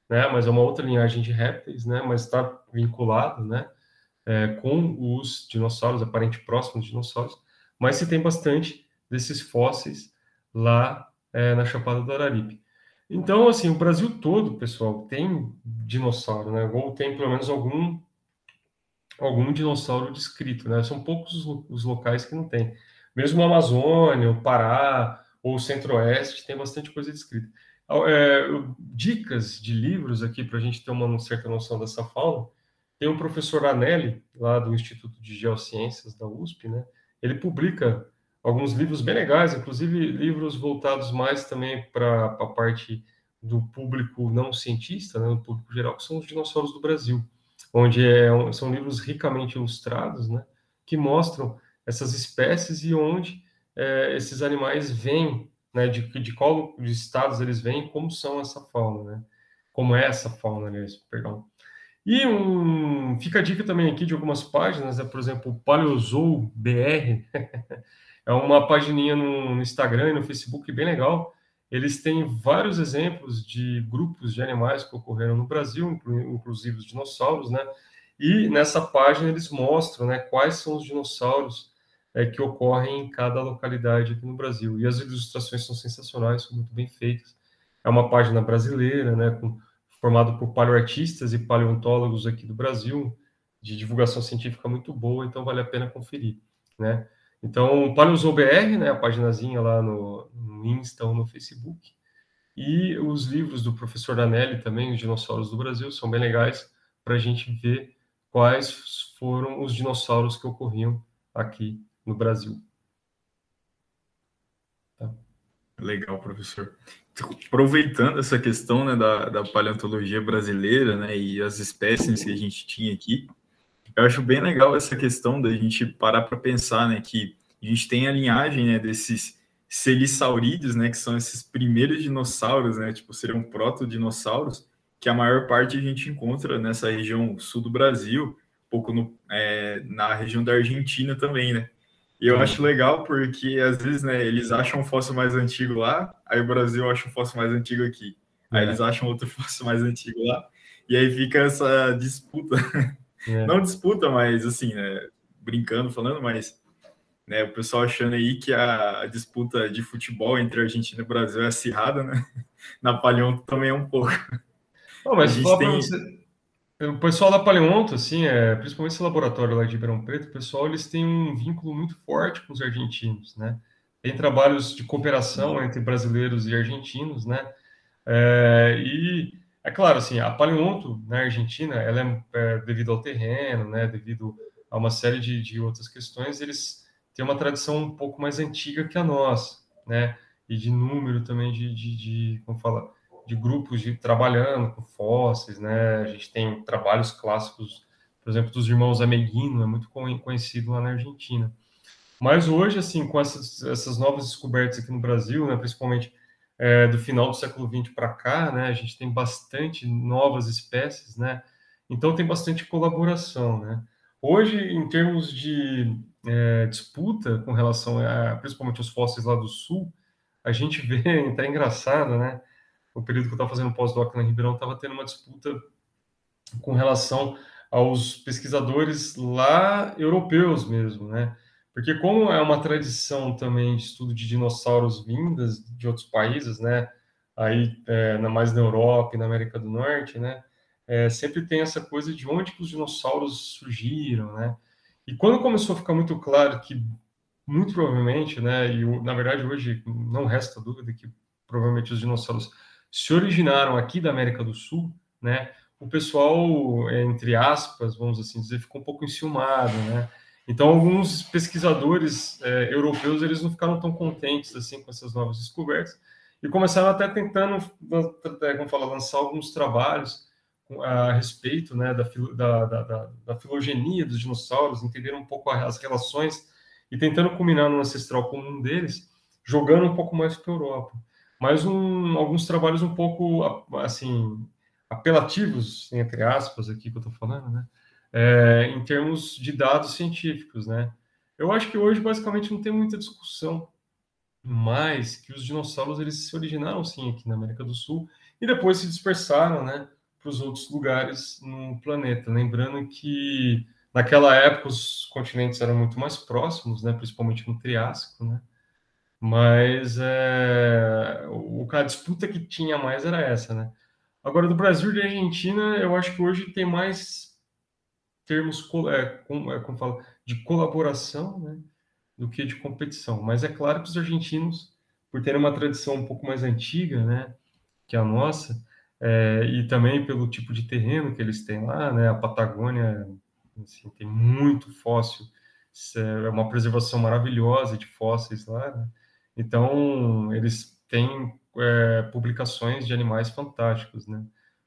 né, mas é uma outra linhagem de répteis, né, mas está vinculado, né, é, com os dinossauros, aparente próximo dos dinossauros, mas se tem bastante desses fósseis lá é, na Chapada do Araripe. Então, assim, o Brasil todo, pessoal, tem dinossauro, né, ou tem pelo menos algum algum dinossauro descrito, né, são poucos os, locais que não tem. Mesmo a Amazônia, o Pará ou o Centro-Oeste tem bastante coisa descrita. É, dicas de livros aqui para a gente ter uma certa noção dessa fauna. Tem o professor Anelli, lá do Instituto de Geociências da USP, né? Ele publica alguns livros bem legais, inclusive livros voltados mais também para a parte do público não cientista, né, do público geral, que são os dinossauros do Brasil, onde é, são livros ricamente ilustrados, né, que mostram essas espécies e onde é, esses animais vêm, né, de, de qual de estados eles vêm, como são essa fauna, né? Como é essa fauna, aliás, perdão. E um, fica a dica também aqui de algumas páginas, né, por exemplo, o Paleozoo BR, é uma pagininha no, no Instagram e no Facebook bem legal. Eles têm vários exemplos de grupos de animais que ocorreram no Brasil, inclusive os dinossauros, né? E nessa página eles mostram, né, quais são os dinossauros é, que ocorrem em cada localidade aqui no Brasil. E as ilustrações são sensacionais, são muito bem feitas. É uma página brasileira, né, com, formado por paleoartistas e paleontólogos aqui do Brasil, de divulgação científica muito boa, então vale a pena conferir, né? Então, PaleozoBR, né, a paginazinha lá no, no Insta ou no Facebook, e os livros do professor Danelli também, os dinossauros do Brasil, são bem legais para a gente ver quais foram os dinossauros que ocorriam aqui no Brasil.
Tá. Legal, professor. Aproveitando essa questão né, da, da paleontologia brasileira né, e as espécies que a gente tinha aqui, eu acho bem legal essa questão da gente parar para pensar né, que a gente tem a linhagem né, desses celissaurídeos, né, que são esses primeiros dinossauros, né, tipo, seriam proto-dinossauros, que a maior parte a gente encontra nessa região sul do Brasil, um pouco no, é, na região da Argentina também, né? E eu acho legal porque, às vezes, né, eles acham um fóssil mais antigo lá, aí o Brasil acha um fóssil mais antigo aqui. Aí é. eles acham outro fóssil mais antigo lá, e aí fica essa disputa. É. Não disputa, mas assim, né, brincando, falando, mas né, o pessoal achando aí que a, a, disputa de futebol entre Argentina e Brasil é acirrada, né? Na Paleonto também é um pouco.
Não, mas a gente tem... Você o pessoal da Paleonto, assim, é, principalmente esse laboratório lá de Ribeirão Preto, o pessoal eles têm um vínculo muito forte com os argentinos, né? Tem trabalhos de cooperação entre brasileiros e argentinos, né? É, e é claro, assim, a Paleonto na Argentina, ela é, é, devido ao terreno, né? Devido a uma série de, de outras questões, eles têm uma tradição um pouco mais antiga que a nossa, né? e de número também de, de, de como fala, de grupos de trabalhando com fósseis, né? A gente tem trabalhos clássicos, por exemplo, dos irmãos Ameguino, é muito conhecido lá na Argentina. Mas hoje, assim, com essas, essas novas descobertas aqui no Brasil, né, principalmente é, do final do século XX para cá, né, a gente tem bastante novas espécies, né? Então tem bastante colaboração, né? Hoje, em termos de é, disputa com relação a, principalmente os fósseis lá do sul, a gente vê, tá engraçado, né? O período que eu estava fazendo pós-doc na Ribeirão estava tendo uma disputa com relação aos pesquisadores lá europeus mesmo, né? Porque como é uma tradição também de estudo de dinossauros vindas de outros países, né? Aí, é, mais na Europa e na América do Norte, né? É, sempre tem essa coisa de onde que os dinossauros surgiram, né? E quando começou a ficar muito claro que, muito provavelmente, né? E na verdade hoje não resta dúvida que provavelmente os dinossauros se originaram aqui da América do Sul, né? O pessoal, entre aspas, vamos assim dizer, ficou um pouco enciumado, né? Então, alguns pesquisadores é, europeus eles não ficaram tão contentes assim com essas novas descobertas e começaram até tentando, como fala, lançar alguns trabalhos a respeito né, da, da, da, da, filogenia dos dinossauros, entenderam um pouco as relações e tentando culminar no ancestral comum deles, jogando um pouco mais para a Europa. Mas um, alguns trabalhos um pouco, assim, apelativos, entre aspas, aqui que eu estou falando, né? É, em termos de dados científicos, né? Eu acho que hoje basicamente não tem muita discussão, mas que os dinossauros eles se originaram sim aqui na América do Sul e depois se dispersaram, né, para os outros lugares no planeta. Lembrando que naquela época os continentes eram muito mais próximos, né, principalmente no Triássico, né? Mas é, o, a disputa que tinha mais era essa, né? Agora, do Brasil e da Argentina, eu acho que hoje tem mais termos é, é, como fala, de colaboração né, do que de competição. Mas é claro que os argentinos, por terem uma tradição um pouco mais antiga né, que a nossa, é, e também pelo tipo de terreno que eles têm lá, né, a Patagônia assim, tem muito fóssil, é uma preservação maravilhosa de fósseis lá. Né? Então, eles têm é, publicações de animais fantásticos, né?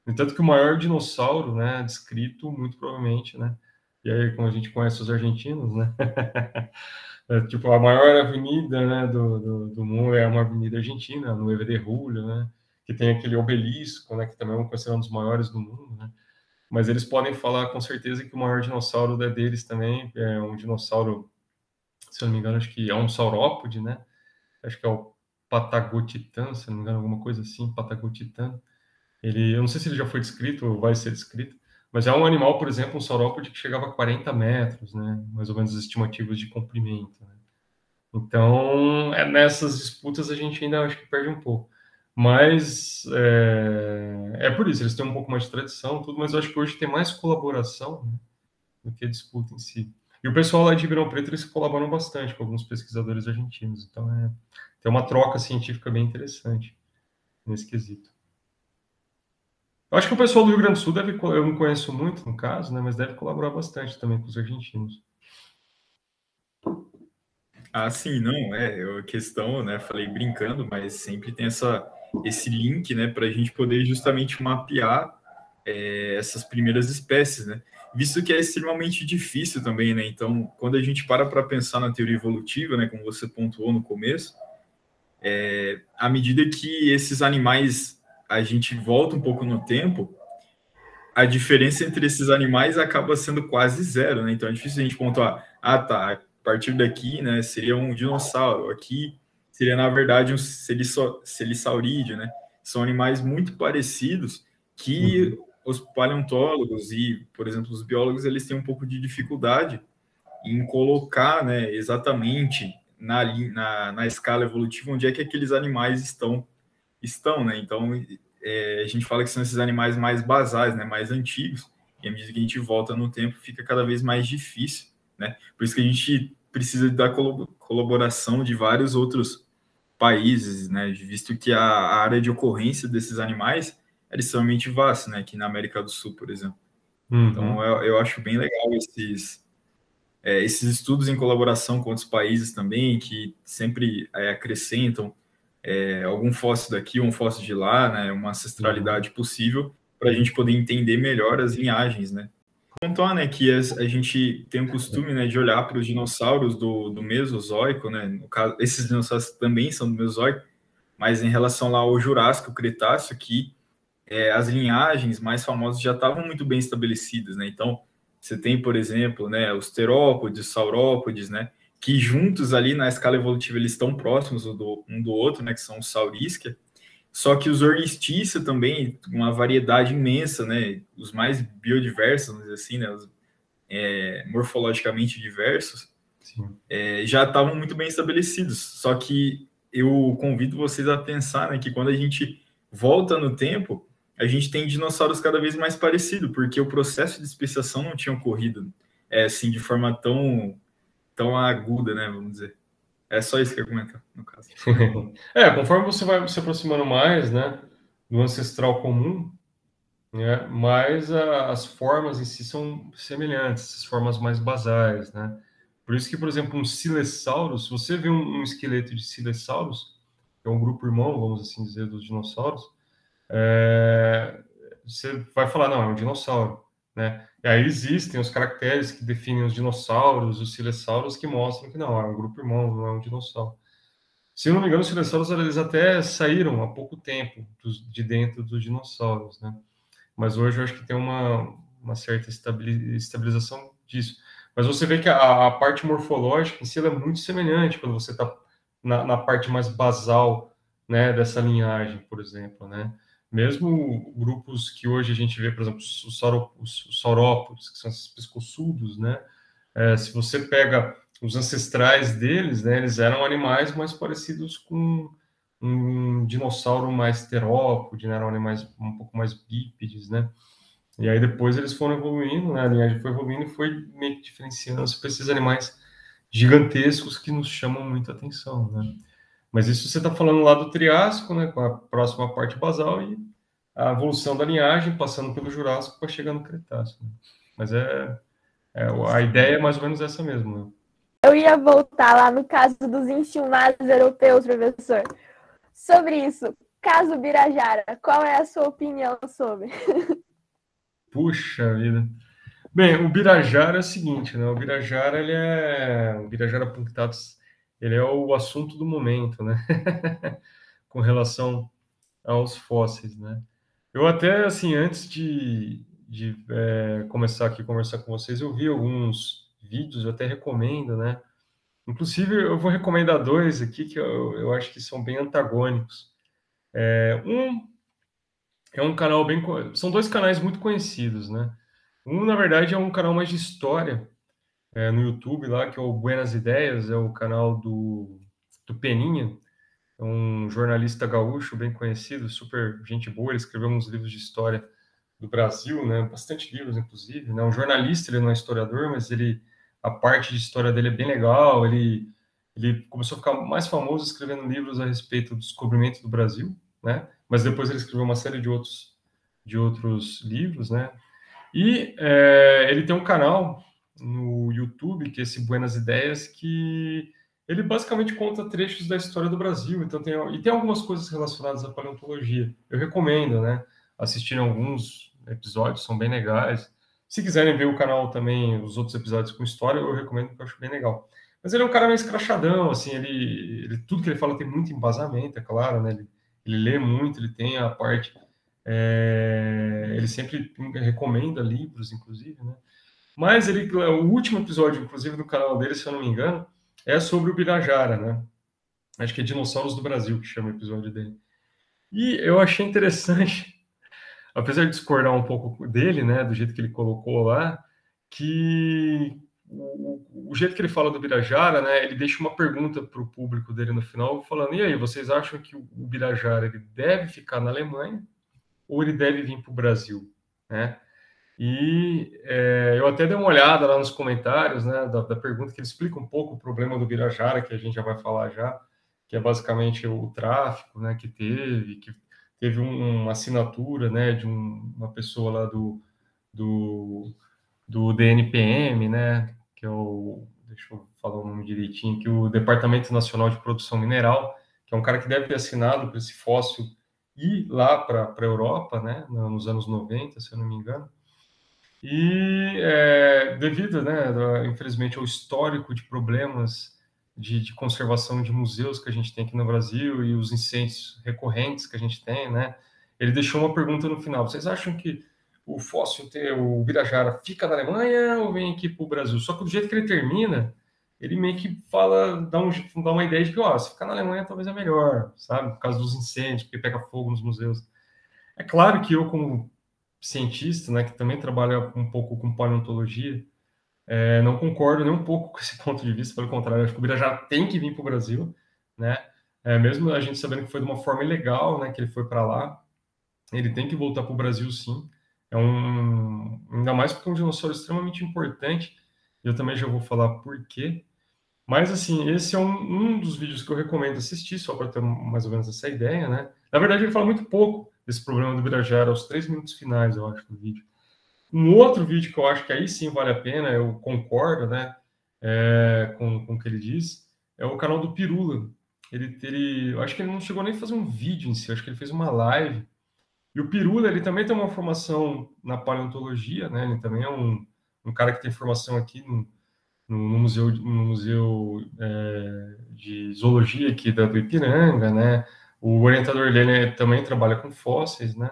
No entanto que o maior dinossauro, né, descrito, muito provavelmente, né, e aí como a gente conhece os argentinos, né, é, tipo, a maior avenida, né, do, do, do, mundo é uma avenida argentina, no de Julio, né, que tem aquele obelisco, né, que também é um, um dos maiores do mundo, né, mas eles podem falar com certeza que o maior dinossauro é deles também, é um dinossauro, se eu não me engano, acho que é um saurópode, né, acho que é o Patagotitan, se não me engano, alguma coisa assim, Patagotitan, ele, eu não sei se ele já foi descrito ou vai ser descrito, mas é um animal, por exemplo, um saurópode que chegava a 40 metros, né? Mais ou menos as estimativas de comprimento. Né? Então, é, nessas disputas a gente ainda acho que perde um pouco. Mas é, é, por isso, eles têm um pouco mais de tradição, tudo, mas eu acho que hoje tem mais colaboração né, do que disputa em si. E o pessoal lá de Ribeirão Preto, eles colaboram bastante com alguns pesquisadores argentinos. Então, é, tem uma troca científica bem interessante nesse quesito. Eu acho que o pessoal do Rio Grande do Sul deve, eu não conheço muito no caso, né, mas deve colaborar bastante também com os argentinos.
Ah, sim, não, é, a questão, né, falei brincando, mas sempre tem essa, esse link, né, para a gente poder justamente mapear é, essas primeiras espécies, né, visto que é extremamente difícil também, né, então, quando a gente para para pensar na teoria evolutiva, né, como você pontuou no começo, é, à medida que esses animais a gente volta um pouco no tempo, a diferença entre esses animais acaba sendo quase zero, né? Então é difícil a gente pontuar, ah, tá, a partir daqui, né, seria um dinossauro, aqui seria, na verdade, um celissaurídeo, né? São animais muito parecidos que uhum. os paleontólogos e, por exemplo, os biólogos, eles têm um pouco de dificuldade em colocar, né, exatamente na, na, na escala evolutiva onde é que aqueles animais estão estão, né? Então, é, a gente fala que são esses animais mais basais, né? Mais antigos. E à medida que a gente volta no tempo, fica cada vez mais difícil, né? Por isso que a gente precisa da colaboração de vários outros países, né? Visto que a, área de ocorrência desses animais é extremamente vasta, né? Aqui na América do Sul, por exemplo. Uhum. Então, eu, eu, acho bem legal esses, é, esses estudos em colaboração com outros países também, que sempre é, acrescentam é, algum fóssil daqui, um fóssil de lá, né? Uma ancestralidade possível para a gente poder entender melhor as linhagens, né? Contar, né, que a, gente tem o costume, né, de olhar para os dinossauros do, do Mesozoico, né? No caso, esses dinossauros também são do Mesozoico, mas em relação lá ao Jurássico, Cretáceo, que é, as linhagens mais famosas já estavam muito bem estabelecidas, né? Então, você tem, por exemplo, né, os terópodes, saurópodes, né? Que juntos ali na escala evolutiva eles estão próximos um do, um do outro, né? Que são os saurísca. Só que os ornistiça também, uma variedade imensa, né? Os mais biodiversos, vamos dizer assim, né? Os, é, morfologicamente diversos, é, já estavam muito bem estabelecidos. Só que eu convido vocês a pensar né, que quando a gente volta no tempo, a gente tem dinossauros cada vez mais parecidos, porque o processo de especiação não tinha ocorrido é, assim, de forma tão, tão aguda, né? Vamos dizer. É só isso que eu comentar, no caso.
é, conforme você vai se aproximando mais, né, do ancestral comum, né, mais a, as formas em si são semelhantes, essas formas mais basais, né? Por isso que, por exemplo, um Silesaurus, se você vê um, um esqueleto de Silesaurus, que é um grupo irmão, vamos assim dizer, dos dinossauros, é, você vai falar, não, é um dinossauro, né? E aí existem os caracteres que definem os dinossauros, os silesauros, que mostram que não, é um grupo irmão, não é um dinossauro. Se não me engano, os silesauros eles até saíram há pouco tempo dos, de dentro dos dinossauros, né? Mas hoje eu acho que tem uma, uma certa estabilização disso. Mas você vê que a, a parte morfológica em si é muito semelhante quando você está na, na, parte mais basal né, dessa linhagem, por exemplo, né? Mesmo grupos que hoje a gente vê, por exemplo, os, os saurópodes, que são esses pescoçudos, né? É, se você pega os ancestrais deles, né, eles eram animais mais parecidos com um dinossauro mais terópode, né, eram animais um pouco mais bípedes, né? E aí depois eles foram evoluindo, né, a linhagem foi evoluindo e foi meio que diferenciando-se para esses animais gigantescos que nos chamam muita atenção, né? Mas isso você está falando lá do Triássico, né, com a próxima parte basal e a evolução da linhagem, passando pelo Jurássico para chegar no Cretáceo. Né? Mas é, é, a ideia é mais ou menos essa mesmo. Né?
Eu ia voltar lá no caso dos instilmados europeus, professor. Sobre isso, caso Birajara, qual é a sua opinião sobre?
Puxa vida. Bem, o Birajara é o seguinte, né? O Birajara, ele é... O Birajara punctatus ele é o assunto do momento, né? com relação aos fósseis, né? Eu até, assim, antes de, de é, começar aqui a conversar com vocês, eu vi alguns vídeos, eu até recomendo, né? Inclusive, eu vou recomendar dois aqui que eu, eu acho que são bem antagônicos. É, um é um canal bem... São dois canais muito conhecidos, né? Um, na verdade, é um canal mais de história, é, no YouTube lá, que é o Buenas Ideias, é o canal do, do Peninha, é um jornalista gaúcho bem conhecido, super gente boa, ele escreveu uns livros de história do Brasil, né, bastante livros, inclusive, né, um jornalista, ele não é historiador, mas ele, a parte de história dele é bem legal, ele, ele começou a ficar mais famoso escrevendo livros a respeito do descobrimento do Brasil, né, mas depois ele escreveu uma série de outros, de outros livros, né, e é, ele tem um canal no YouTube, que é esse Buenas Ideias, que ele basicamente conta trechos da história do Brasil. Então tem, e tem algumas coisas relacionadas à paleontologia. Eu recomendo, né? Assistirem alguns episódios, são bem legais. Se quiserem ver o canal também, os outros episódios com história, eu recomendo, porque eu acho bem legal. Mas ele é um cara meio escrachadão, assim, ele, ele tudo que ele fala tem muito embasamento, é claro, né? Ele, ele lê muito, ele tem a parte. É, ele sempre recomenda livros, inclusive, né? Mas ele, o último episódio, inclusive, do canal dele, se eu não me engano, é sobre o Birajara, né? Acho que é Dinossauros do Brasil que chama o episódio dele. E eu achei interessante, apesar de discordar um pouco dele, né, do jeito que ele colocou lá, que o, o jeito que ele fala do Birajara, né, ele deixa uma pergunta para o público dele no final, falando: e aí, vocês acham que o Birajara ele deve ficar na Alemanha ou ele deve vir para o Brasil, né? E é, eu até dei uma olhada lá nos comentários né, da, da, pergunta, que ele explica um pouco o problema do Birajara, que a gente já vai falar já, que é basicamente o tráfico né, que teve, que teve um, uma assinatura né, de um, uma pessoa lá do, do, do DNPM, né, que é o, deixa eu falar o nome direitinho, que o Departamento Nacional de Produção Mineral, que é um cara que deve ter assinado para esse fóssil ir lá para a Europa, né, nos anos 90, se eu não me engano. E é, devido, né, infelizmente, ao histórico de problemas de, de, conservação de museus que a gente tem aqui no Brasil e os incêndios recorrentes que a gente tem, né, ele deixou uma pergunta no final. Vocês acham que o fóssil, o Birajara, fica na Alemanha ou vem aqui para o Brasil? Só que do jeito que ele termina, ele meio que fala, dá, um, dá uma ideia de que, ó, se ficar na Alemanha talvez é melhor, sabe? Por causa dos incêndios, porque pega fogo nos museus. É claro que eu, como cientista, né, que também trabalha um pouco com paleontologia, é, não concordo nem um pouco com esse ponto de vista, pelo contrário, acho que o Birajara tem que vir para o Brasil, né? É, mesmo a gente sabendo que foi de uma forma ilegal, né, que ele foi para lá, ele tem que voltar para o Brasil, sim. É um, ainda mais porque é um dinossauro extremamente importante. Eu também já vou falar por quê. Mas, assim, esse é um, um dos vídeos que eu recomendo assistir, só para ter mais ou menos essa ideia, né? Na verdade, ele fala muito pouco desse problema do Birajara, aos três minutos finais, eu acho, do vídeo. Um outro vídeo que eu acho que aí sim vale a pena, eu concordo, né, é, com, com o que ele diz, é o canal do Pirula. Ele, ele, eu acho que ele não chegou nem a fazer um vídeo em si, acho que ele fez uma live. E o Pirula, ele também tem uma formação na paleontologia, né? Ele também é um, um cara que tem formação aqui no, no, no museu, no museu é, de zoologia aqui da, do Ipiranga, né? O orientador dele também trabalha com fósseis, né?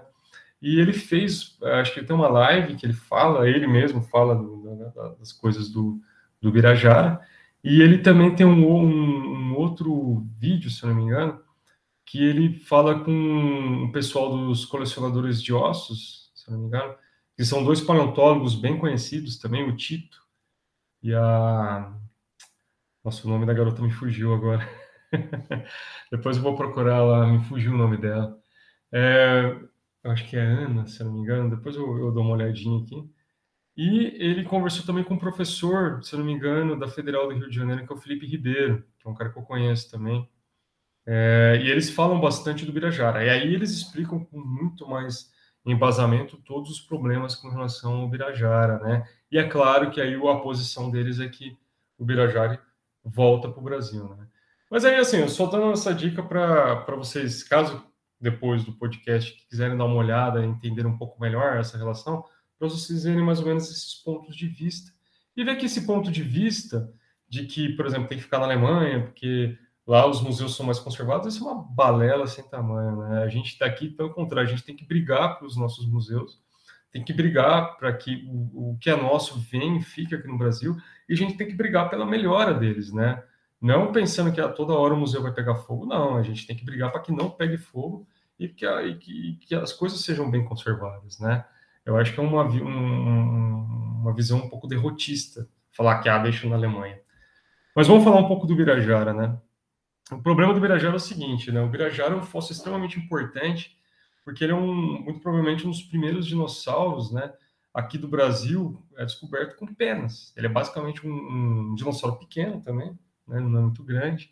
E ele fez, acho que tem uma live que ele fala, ele mesmo fala do, das coisas do, do Birajara, e ele também tem um, um, um, outro vídeo, se eu não me engano, que ele fala com o pessoal dos colecionadores de ossos, se eu não me engano, que são dois paleontólogos bem conhecidos também, o Tito e a. Nossa, o nome da garota me fugiu agora. Depois eu vou procurar lá, me fugiu o nome dela. É, acho que é Ana, se não me engano. Depois eu, eu dou uma olhadinha aqui. E ele conversou também com um professor, se não me engano, da Federal do Rio de Janeiro, que é o Felipe Ribeiro, que é um cara que eu conheço também. É, e eles falam bastante do Birajara. E aí eles explicam com muito mais embasamento todos os problemas com relação ao Birajara, né? E é claro que aí a posição deles é que o Birajara volta para o Brasil, né? Mas aí, assim, eu só dando essa dica para vocês, caso depois do podcast quiserem dar uma olhada, entender um pouco melhor essa relação, para vocês verem mais ou menos esses pontos de vista. E ver que esse ponto de vista de que, por exemplo, tem que ficar na Alemanha, porque lá os museus são mais conservados, isso é uma balela sem tamanho, né? A gente está aqui, pelo contrário, a gente tem que brigar para os nossos museus, tem que brigar para que o, o, que é nosso venha e fique aqui no Brasil, e a gente tem que brigar pela melhora deles, né? Não pensando que a toda hora o museu vai pegar fogo, não, a gente tem que brigar para que não pegue fogo e que, a, e que, que, as coisas sejam bem conservadas, né? Eu acho que é uma, um, uma visão um pouco derrotista falar que ah, deixa na Alemanha. Mas vamos falar um pouco do Birajara, né? O problema do Birajara é o seguinte, né? O Birajara é um fóssil extremamente importante, porque ele é um, muito provavelmente um dos primeiros dinossauros, né? Aqui do Brasil é descoberto com penas. Ele é basicamente um, um dinossauro pequeno também, né? Não é muito grande.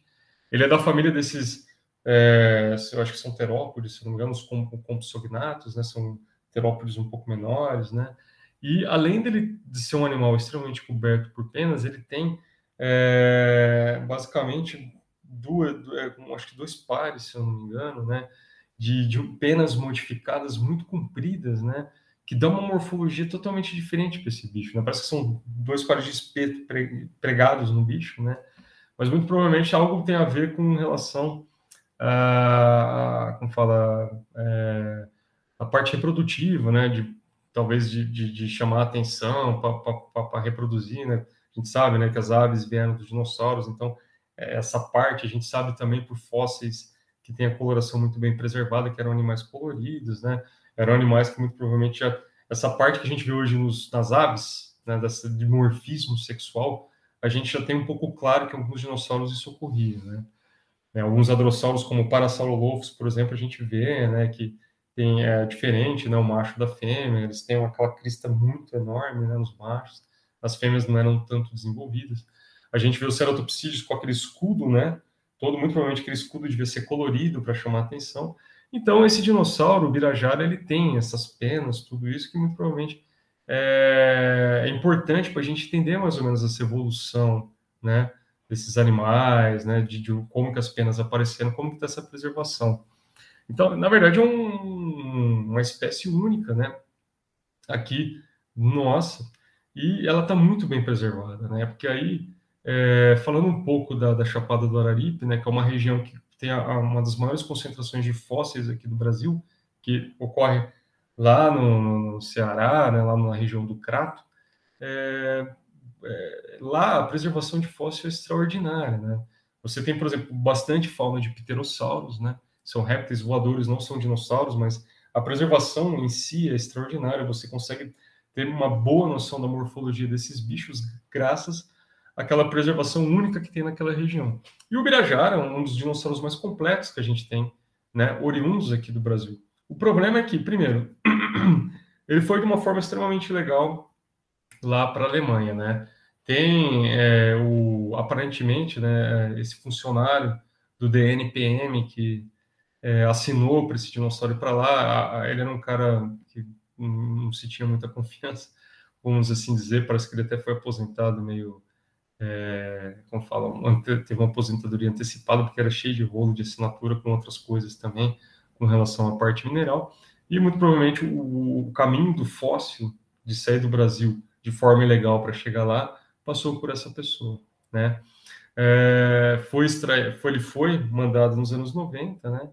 Ele é da família desses, é, eu acho que são terópodes, se não me engano, os compsognatos, né? São terópodes um pouco menores, né? E além dele de ser um animal extremamente coberto por penas, ele tem é, basicamente duas, é, acho que dois pares, se eu não me engano, né, de, de penas modificadas muito compridas, né, que dão uma morfologia totalmente diferente para esse bicho, né? Parece que são dois pares de espeto pregados no bicho, né? Mas muito provavelmente algo tem a ver com relação a, como fala, é, a parte reprodutiva, né? De talvez de, de, de chamar atenção para reproduzir, né? A gente sabe, né, que as aves vieram dos dinossauros, então essa parte, a gente sabe também por fósseis que tem a coloração muito bem preservada, que eram animais coloridos, né? Eram animais que muito provavelmente já, essa parte que a gente vê hoje nos, nas aves, né, dessa dimorfismo sexual, a gente já tem um pouco claro que alguns dinossauros isso ocorria, né? É, alguns hadrossauros, como o Parasaurolophus, por exemplo, a gente vê, né, que tem é diferente, né, o macho da fêmea, eles têm aquela crista muito enorme, né, nos machos, as fêmeas não eram tanto desenvolvidas. A gente vê os ceratopsídeos com aquele escudo, né? Todo, muito provavelmente aquele escudo devia ser colorido para chamar atenção. Então, esse dinossauro, o Birajara, ele tem essas penas, tudo isso, que muito provavelmente é, é importante para a gente entender mais ou menos essa evolução, né? desses animais, né, de, de, como que as penas apareceram, como que está essa preservação. Então, na verdade, é um, uma espécie única, né, aqui nossa, e ela está muito bem preservada, né, porque aí, é, falando um pouco da, da, Chapada do Araripe, né, que é uma região que tem a, a, uma das maiores concentrações de fósseis aqui do Brasil, que ocorre lá no, no Ceará, né, lá na região do Crato, é, é, lá a preservação de fóssil é extraordinária, né? Você tem, por exemplo, bastante fauna de pterossauros, né? São répteis voadores, não são dinossauros, mas a preservação em si é extraordinária. Você consegue ter uma boa noção da morfologia desses bichos graças àquela preservação única que tem naquela região. E o Birajara é um dos dinossauros mais completos que a gente tem, né? Oriundos aqui do Brasil. O problema é que, primeiro, ele foi de uma forma extremamente legal lá para a Alemanha, né? Tem é, o aparentemente, né, esse funcionário do DNPM que é, assinou para esse dinossauro para lá. Ele era um cara que não se tinha muita confiança, vamos assim dizer. Parece que ele até foi aposentado meio, é, como fala, teve uma aposentadoria antecipada porque era cheio de rolo de assinatura com outras coisas também com relação à parte mineral. E muito provavelmente o, o caminho do fóssil de sair do Brasil de forma ilegal para chegar lá, passou por essa pessoa, né? É, foi, extra... foi, ele foi mandado nos anos 90, né?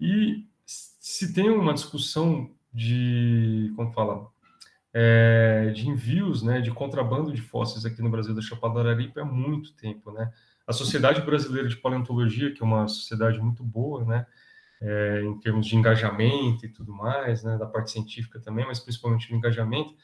E se tem uma discussão de, como fala, é, de envios, né, de contrabando de fósseis aqui no Brasil da Chapada Araripe há muito tempo, né? A Sociedade Brasileira de Paleontologia, que é uma sociedade muito boa, né, é, em termos de engajamento e tudo mais, né, da parte científica também, mas principalmente do engajamento,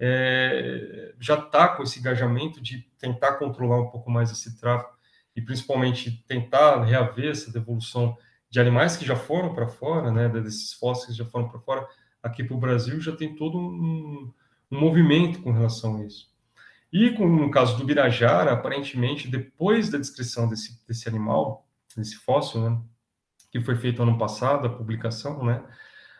é, já está com esse engajamento de tentar controlar um pouco mais esse tráfego e principalmente tentar reaver essa devolução de animais que já foram para fora, né, desses fósseis que já foram para fora, aqui para o Brasil já tem todo um, um, movimento com relação a isso. E com, no caso do Birajara, aparentemente, depois da descrição desse, desse animal, desse fóssil, né, que foi feito ano passado, a publicação, né,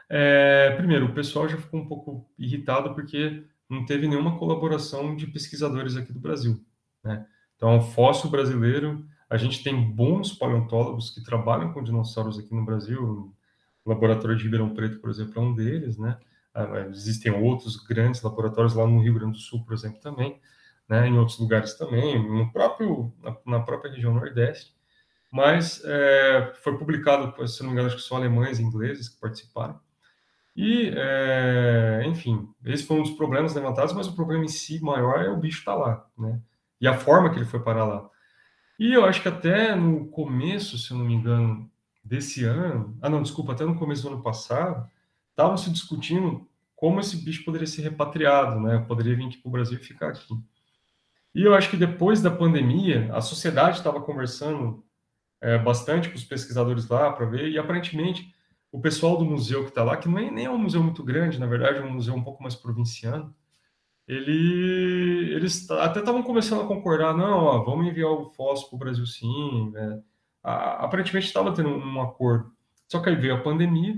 é, primeiro, o pessoal já ficou um pouco irritado porque não teve nenhuma colaboração de pesquisadores aqui do Brasil. Né? Então, fóssil brasileiro, a gente tem bons paleontólogos que trabalham com dinossauros aqui no Brasil. O laboratório de Ribeirão Preto, por exemplo, é um deles, né? Ah, existem outros grandes laboratórios lá no Rio Grande do Sul, por exemplo, também, né? Em outros lugares também, no próprio na, na própria região Nordeste. Mas é, foi publicado, se não me engano, acho que são alemães e ingleses que participaram. E, é, enfim, esse foi um dos problemas levantados, mas o problema em si maior é o bicho estar tá lá, né? E a forma que ele foi parar lá. E eu acho que até no começo, se não me engano, desse ano, ah, não, desculpa, até no começo do ano passado, estavam se discutindo como esse bicho poderia ser repatriado, né? Poderia vir aqui para o Brasil e ficar aqui. E eu acho que depois da pandemia, a sociedade estava conversando é, bastante com os pesquisadores lá para ver, e aparentemente o pessoal do museu que está lá, que não é, nem é um museu muito grande, na verdade, é um museu um pouco mais provinciano, ele, eles até estavam começando a concordar, não, ó, vamos enviar o fósforo para o Brasil sim, né? aparentemente estava tendo um acordo, só que aí veio a pandemia,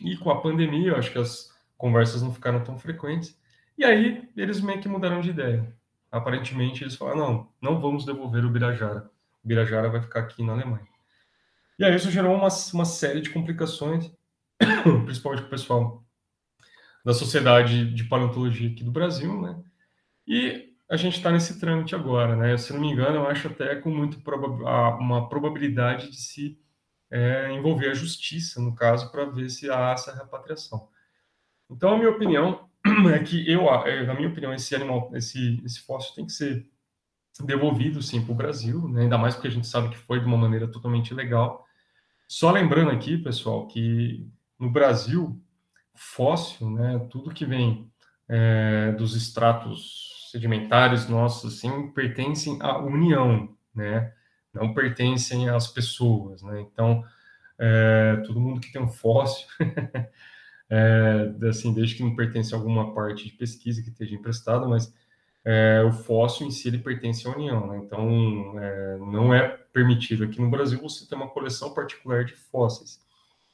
e com a pandemia, eu acho que as conversas não ficaram tão frequentes, e aí eles meio que mudaram de ideia. Aparentemente eles falaram, não, não vamos devolver o Birajara, Birajara vai ficar aqui na Alemanha. E aí isso gerou uma, uma série de complicações, principalmente com o pessoal da Sociedade de Paleontologia aqui do Brasil, né? E a gente está nesse trâmite agora, né? Se não me engano, eu acho até com muito proba uma probabilidade de se é, envolver a justiça, no caso, para ver se há essa repatriação. Então, a minha opinião é que eu, na minha opinião, esse animal, esse, esse fóssil tem que ser devolvido sim para o Brasil, né? ainda mais porque a gente sabe que foi de uma maneira totalmente ilegal. Só lembrando aqui, pessoal, que no Brasil, fóssil, né, tudo que vem é, dos estratos sedimentares nossos, assim, pertencem à União, né, não pertencem às pessoas, né, então, é, todo mundo que tem um fóssil, é, assim, desde que não pertence a alguma parte de pesquisa que esteja emprestado, mas é, o fóssil em si ele pertence à União, né? então é, não é permitido aqui no Brasil você ter uma coleção particular de fósseis.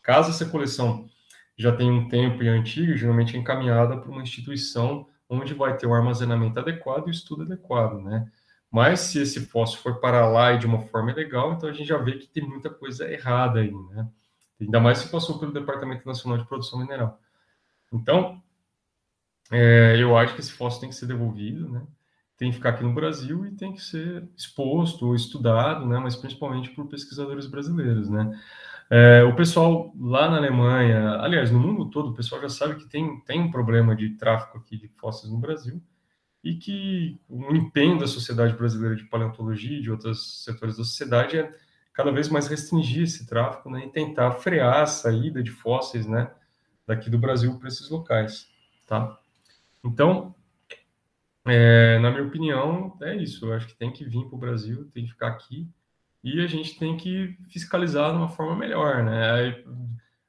Caso essa coleção já tenha um tempo e é antiga, geralmente é encaminhada para uma instituição onde vai ter um armazenamento adequado e o estudo adequado, né? Mas se esse fóssil for para lá e de uma forma ilegal, então a gente já vê que tem muita coisa errada aí, né? Ainda mais se passou pelo Departamento Nacional de Produção Mineral. Então, é, eu acho que esse fóssil tem que ser devolvido, né? Tem que ficar aqui no Brasil e tem que ser exposto, estudado, né? Mas principalmente por pesquisadores brasileiros, né? É, o pessoal lá na Alemanha, aliás, no mundo todo, o pessoal já sabe que tem, tem um problema de tráfico aqui de fósseis no Brasil e que o empenho da sociedade brasileira de paleontologia e de outros setores da sociedade é cada vez mais restringir esse tráfico né, e tentar frear a saída de fósseis né, daqui do Brasil para esses locais. Tá? Então, é, na minha opinião, é isso. Eu acho que tem que vir para o Brasil, tem que ficar aqui e a gente tem que fiscalizar de uma forma melhor. Né?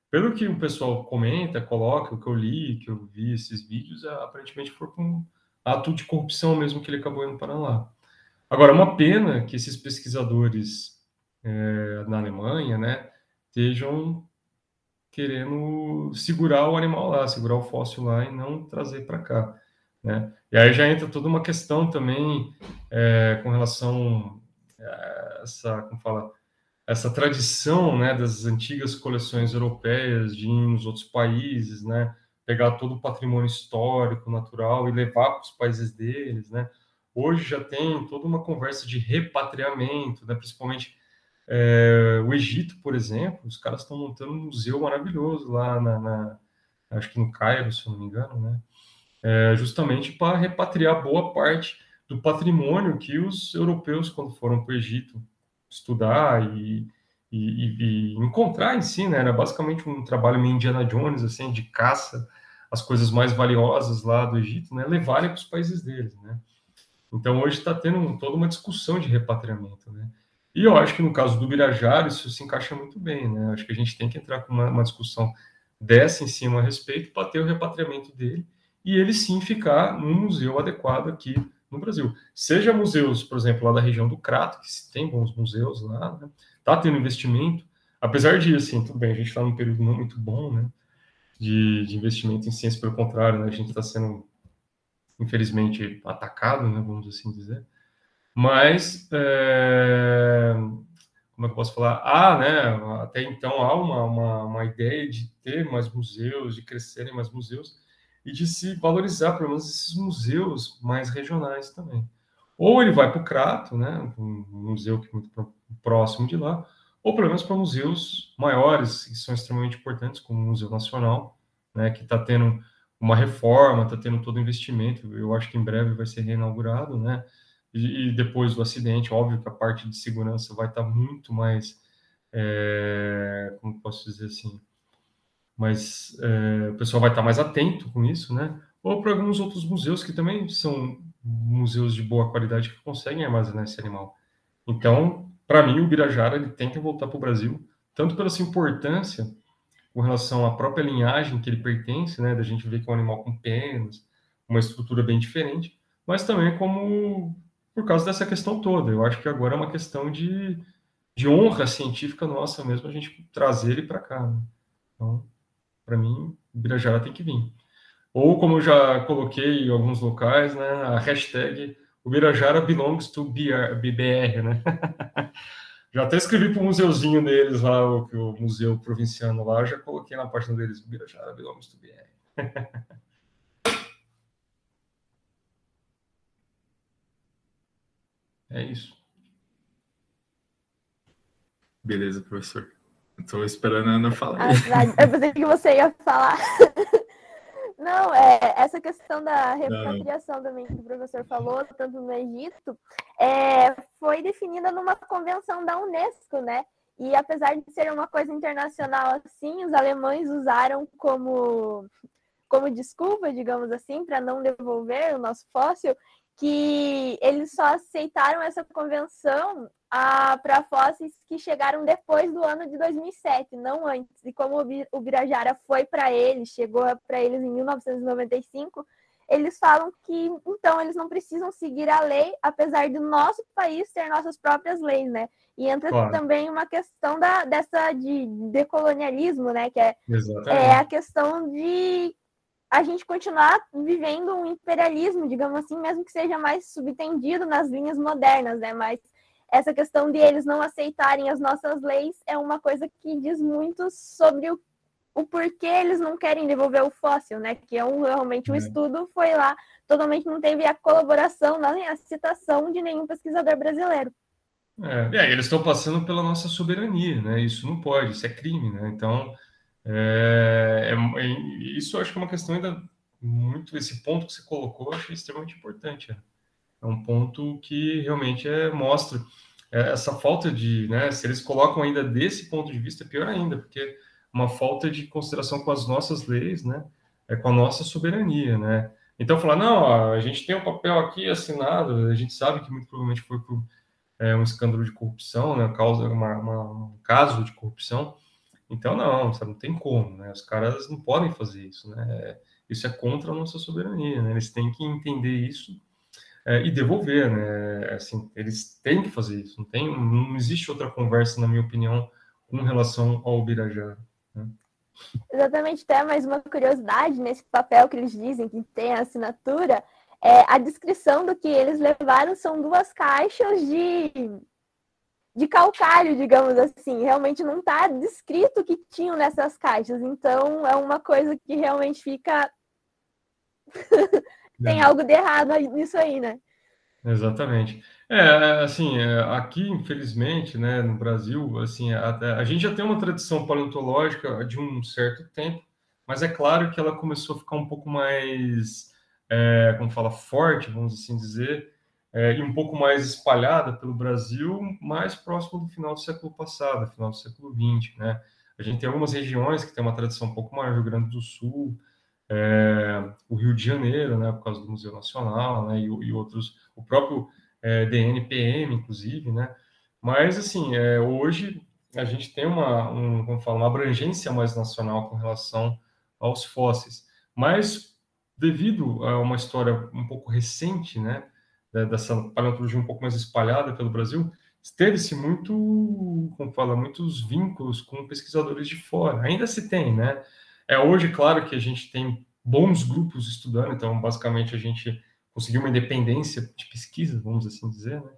Pelo que o pessoal comenta, coloca, o que eu li, que eu vi esses vídeos, aparentemente foi com ato de corrupção mesmo que ele acabou indo para lá. Agora, uma pena que esses pesquisadores é, na Alemanha, né, estejam querendo segurar o animal lá, segurar o fóssil lá e não trazer para cá, né? E aí já entra toda uma questão também é, com relação a essa, como fala, essa tradição, né, das antigas coleções europeias de ir nos outros países, né, pegar todo o patrimônio histórico, natural e levar para os países deles, né? Hoje já tem toda uma conversa de repatriamento, né? principalmente é, o Egito, por exemplo, os caras estão montando um museu maravilhoso lá na, na, acho que no Cairo, se eu não me engano, né? É, justamente para repatriar boa parte do patrimônio que os europeus, quando foram para o Egito estudar e, e, e, encontrar em si, né? Era basicamente um trabalho meio Indiana Jones, assim, de caça as coisas mais valiosas lá do Egito, né, levarem para os países deles, né? Então hoje está tendo toda uma discussão de repatriamento, né? E eu acho que no caso do Birajara isso se encaixa muito bem, né? Acho que a gente tem que entrar com uma, uma discussão dessa em cima a respeito para ter o repatriamento dele e ele sim ficar num museu adequado aqui no Brasil. Seja museus, por exemplo, lá da região do Crato, que tem bons museus lá, né? Tá tendo investimento, apesar de, assim, tudo bem, a gente está num período não muito bom, né? de, de investimento em ciência, pelo contrário, né, a gente está sendo, infelizmente, atacado, né, vamos assim dizer. Mas, é, como é que eu posso falar? Ah, né, até então há uma, uma, uma ideia de ter mais museus, de crescerem mais museus, e de se valorizar, pelo menos, esses museus mais regionais também. Ou ele vai para o Crato, né, um museu que é muito próximo de lá, ou pelo menos para museus maiores, que são extremamente importantes, como o Museu Nacional, né, que está tendo uma reforma, está tendo todo o investimento, eu acho que em breve vai ser reinaugurado, né, e, depois do acidente, óbvio que a parte de segurança vai estar tá muito mais, é, como posso dizer assim, mas é, o pessoal vai estar tá mais atento com isso, né, ou para alguns outros museus que também são museus de boa qualidade que conseguem armazenar esse animal. Então, para mim, o Birajara ele tem que voltar para o Brasil, tanto pela sua importância com relação à própria linhagem que ele pertence, né, da gente ver que é um animal com penas, uma estrutura bem diferente, mas também como por causa dessa questão toda. Eu acho que agora é uma questão de, de honra científica nossa mesmo a gente trazer ele para cá. Né? Então, para mim, Birajara tem que vir. Ou, como eu já coloquei em alguns locais, né, a hashtag o Birajara belongs to BR, BBR, né? já até escrevi para o museuzinho deles lá, o, o museu provinciano lá, já coloquei na página deles, o Birajara belongs to BR. é isso.
Beleza, professor. Estou esperando a Ana falar. Ah,
eu pensei que você ia falar. Não, é, essa questão da repatriação também que o professor falou, tanto no Egito, é, foi definida numa convenção da Unesco, né? E apesar de ser uma coisa internacional assim, os alemães usaram como, como desculpa, digamos assim, para não devolver o nosso fóssil, que eles só aceitaram essa convenção ah, para fósseis que chegaram depois do ano de 2007, não antes. E como o Birajara foi para eles, chegou para eles em 1995, eles falam que então eles não precisam seguir a lei, apesar do nosso país ter nossas próprias leis, né? E entra claro. também uma questão da, dessa de decolonialismo, né? Que é, é a questão de a gente continuar vivendo um imperialismo, digamos assim, mesmo que seja mais subtendido nas linhas modernas, né? Mas essa questão de eles não aceitarem as nossas leis é uma coisa que diz muito sobre o, o porquê eles não querem devolver o fóssil, né? Que é um, realmente um é. estudo foi lá, totalmente não teve a colaboração, nem a citação de nenhum pesquisador brasileiro.
É, é eles estão passando pela nossa soberania, né? Isso não pode, isso é crime, né? Então, é, é, isso eu acho que é uma questão ainda muito. Esse ponto que você colocou, eu achei extremamente importante. É um ponto que realmente é, mostra é, essa falta de. Né, se eles colocam ainda desse ponto de vista, é pior ainda, porque uma falta de consideração com as nossas leis, né, é com a nossa soberania. Né? Então, falar, não, a gente tem um papel aqui assinado, a gente sabe que muito provavelmente foi por é, um escândalo de corrupção, né, causa, uma, uma, um caso de corrupção. Então, não, sabe, não tem como, né? Os caras não podem fazer isso, né? Isso é contra a nossa soberania, né? Eles têm que entender isso é, e devolver, né? Assim, eles têm que fazer isso. Não tem, não existe outra conversa, na minha opinião, com relação ao Birajara. Né?
Exatamente, até mais uma curiosidade nesse papel que eles dizem que tem a assinatura, é, a descrição do que eles levaram são duas caixas de de calcário, digamos assim. Realmente não está descrito o que tinham nessas caixas. Então é uma coisa que realmente fica. Tem é. algo de errado nisso aí, né?
Exatamente. É, assim, é, aqui, infelizmente, né, no Brasil, assim, a, a, gente já tem uma tradição paleontológica de um certo tempo, mas é claro que ela começou a ficar um pouco mais, é, como fala, forte, vamos assim dizer, é, e um pouco mais espalhada pelo Brasil, mais próximo do final do século passado, final do século XX, né? A gente tem algumas regiões que tem uma tradição um pouco maior, Rio Grande do Sul, é, o Rio de Janeiro, né, por causa do Museu Nacional, né, e, e outros, o próprio é, DNPM, inclusive, né? Mas, assim, é, hoje a gente tem uma, um, como fala, uma abrangência mais nacional com relação aos fósseis, mas devido a uma história um pouco recente, né, dessa paleontologia um pouco mais espalhada pelo Brasil, teve-se muito, como fala, muitos vínculos com pesquisadores de fora. Ainda se tem, né? É hoje, claro, que a gente tem bons grupos estudando, então, basicamente, a gente conseguiu uma independência de pesquisa, vamos assim dizer, né?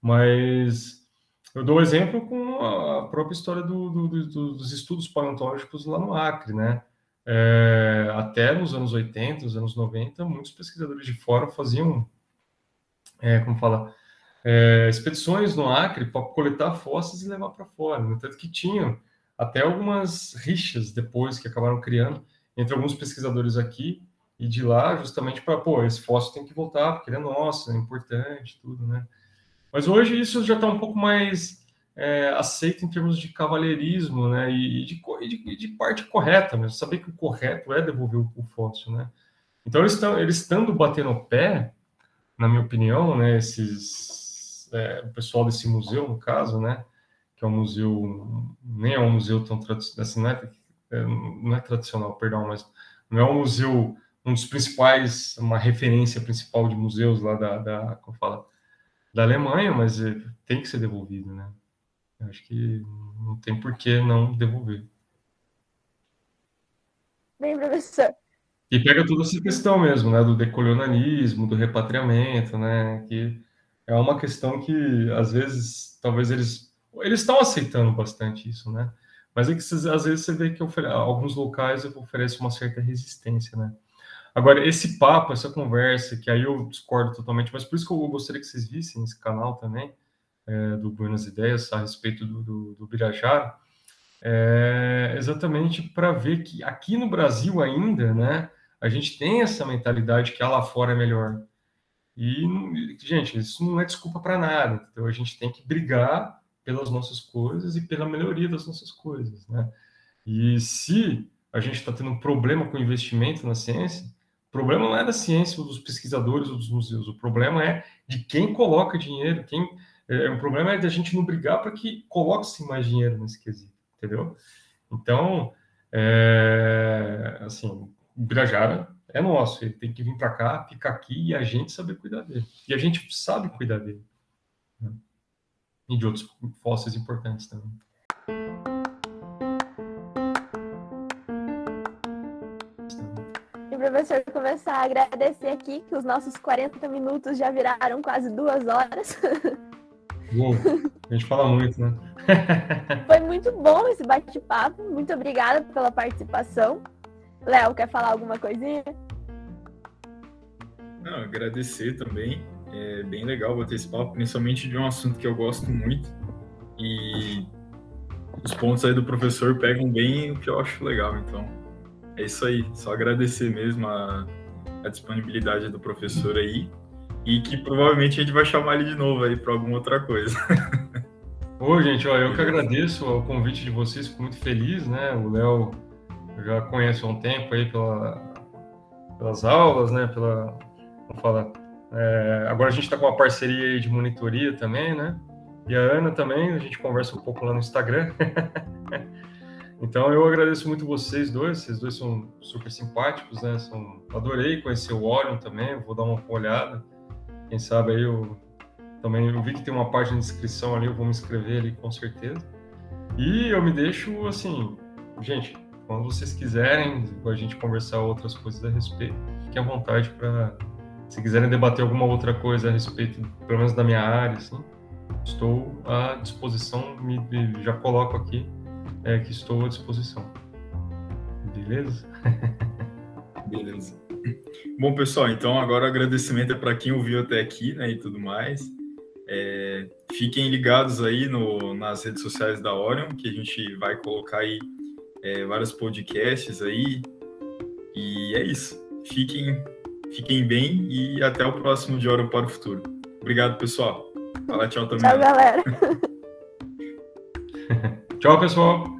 Mas eu dou um exemplo com a própria história do, do, do, dos estudos paleontológicos lá no Acre, né? É, até nos anos 80, nos anos 90, muitos pesquisadores de fora faziam é, como fala, é, expedições no Acre para coletar fósseis e levar para fora. No tanto que tinham até algumas rixas depois que acabaram criando entre alguns pesquisadores aqui e de lá, justamente para, pô, esse fóssil tem que voltar, porque ele é nosso, é importante, tudo, né? Mas hoje isso já está um pouco mais é, aceito em termos de cavalheirismo, né? E de, de, de, parte correta mesmo, saber que o correto é devolver o, o fóssil, né? Então, eles, estão eles estando batendo o pé, na minha opinião, né, esses, é, o pessoal desse museu, no caso, né, que é um museu, nem é um museu tão tradicional, assim, não, é, é, não é tradicional, perdão, mas não é um museu, um dos principais, uma referência principal de museus lá da, da como fala, da Alemanha, mas é, tem que ser devolvido, né? Eu acho que não tem por que não devolver.
Bem, professor,
e pega toda essa questão mesmo, né, do decolonialismo, do repatriamento, né, que é uma questão que às vezes, talvez eles eles estão aceitando bastante isso, né? Mas é que às vezes você vê que alguns locais oferecem uma certa resistência, né? Agora, esse papo, essa conversa, que aí eu discordo totalmente, mas por isso que eu gostaria que vocês vissem esse canal também, é, do Buenas Ideias, a respeito do, do, do Birajara, é exatamente para ver que aqui no Brasil ainda, né, a gente tem essa mentalidade que lá fora é melhor. E, gente, isso não é desculpa para nada. Então, a gente tem que brigar pelas nossas coisas e pela melhoria das nossas coisas, né? E se a gente está tendo um problema com investimento na ciência, o problema não é da ciência ou dos pesquisadores ou dos museus, o problema é de quem coloca dinheiro, quem é, o problema é da gente não brigar para que coloque-se mais dinheiro nesse quesito, entendeu? Então, é, assim, Birajara é nosso, ele tem que vir para cá, ficar aqui e a gente saber cuidar dele. E a gente sabe cuidar dele. Né? E de outros fósseis importantes também.
E professor, começar a agradecer aqui que os nossos 40 minutos já viraram quase duas horas.
Bom, a gente fala muito, né?
Foi muito bom esse bate-papo. Muito obrigada pela participação. Léo, quer falar alguma coisinha?
Não, agradecer também. É bem legal bater esse papo, principalmente de um assunto que eu gosto muito. E os pontos aí do professor pegam bem o que eu acho legal. Então, é isso aí. Só agradecer mesmo a, a disponibilidade do professor aí. E que provavelmente a gente vai chamar ele de novo aí para alguma outra coisa.
Ô, gente, ó, eu que agradeço o convite de vocês, fico muito feliz, né? O Léo já conhece há um tempo aí pela, pelas aulas, né? Pela, vamos falar, é, agora a gente está com uma parceria de monitoria também, né? E a Ana também, a gente conversa um pouco lá no Instagram. então eu agradeço muito vocês dois, vocês dois são super simpáticos, né? São, adorei conhecer o Orion também, vou dar uma olhada. Quem sabe aí eu também eu vi que tem uma página de inscrição ali, eu vou me inscrever ali com certeza. E eu me deixo assim, gente, quando vocês quiserem a gente conversar outras coisas a respeito, fiquem à vontade para se quiserem debater alguma outra coisa a respeito, pelo menos da minha área, assim, estou à disposição, me, já coloco aqui é, que estou à disposição. Beleza?
Beleza. Bom, pessoal, então agora o agradecimento é para quem ouviu até aqui, né, e tudo mais. É, fiquem ligados aí no, nas redes sociais da Orion, que a gente vai colocar aí é, vários podcasts aí. E é isso. Fiquem Fiquem bem e até o próximo De Hora para o Futuro. Obrigado, pessoal. Fala tchau também.
Tchau, galera.
tchau, pessoal.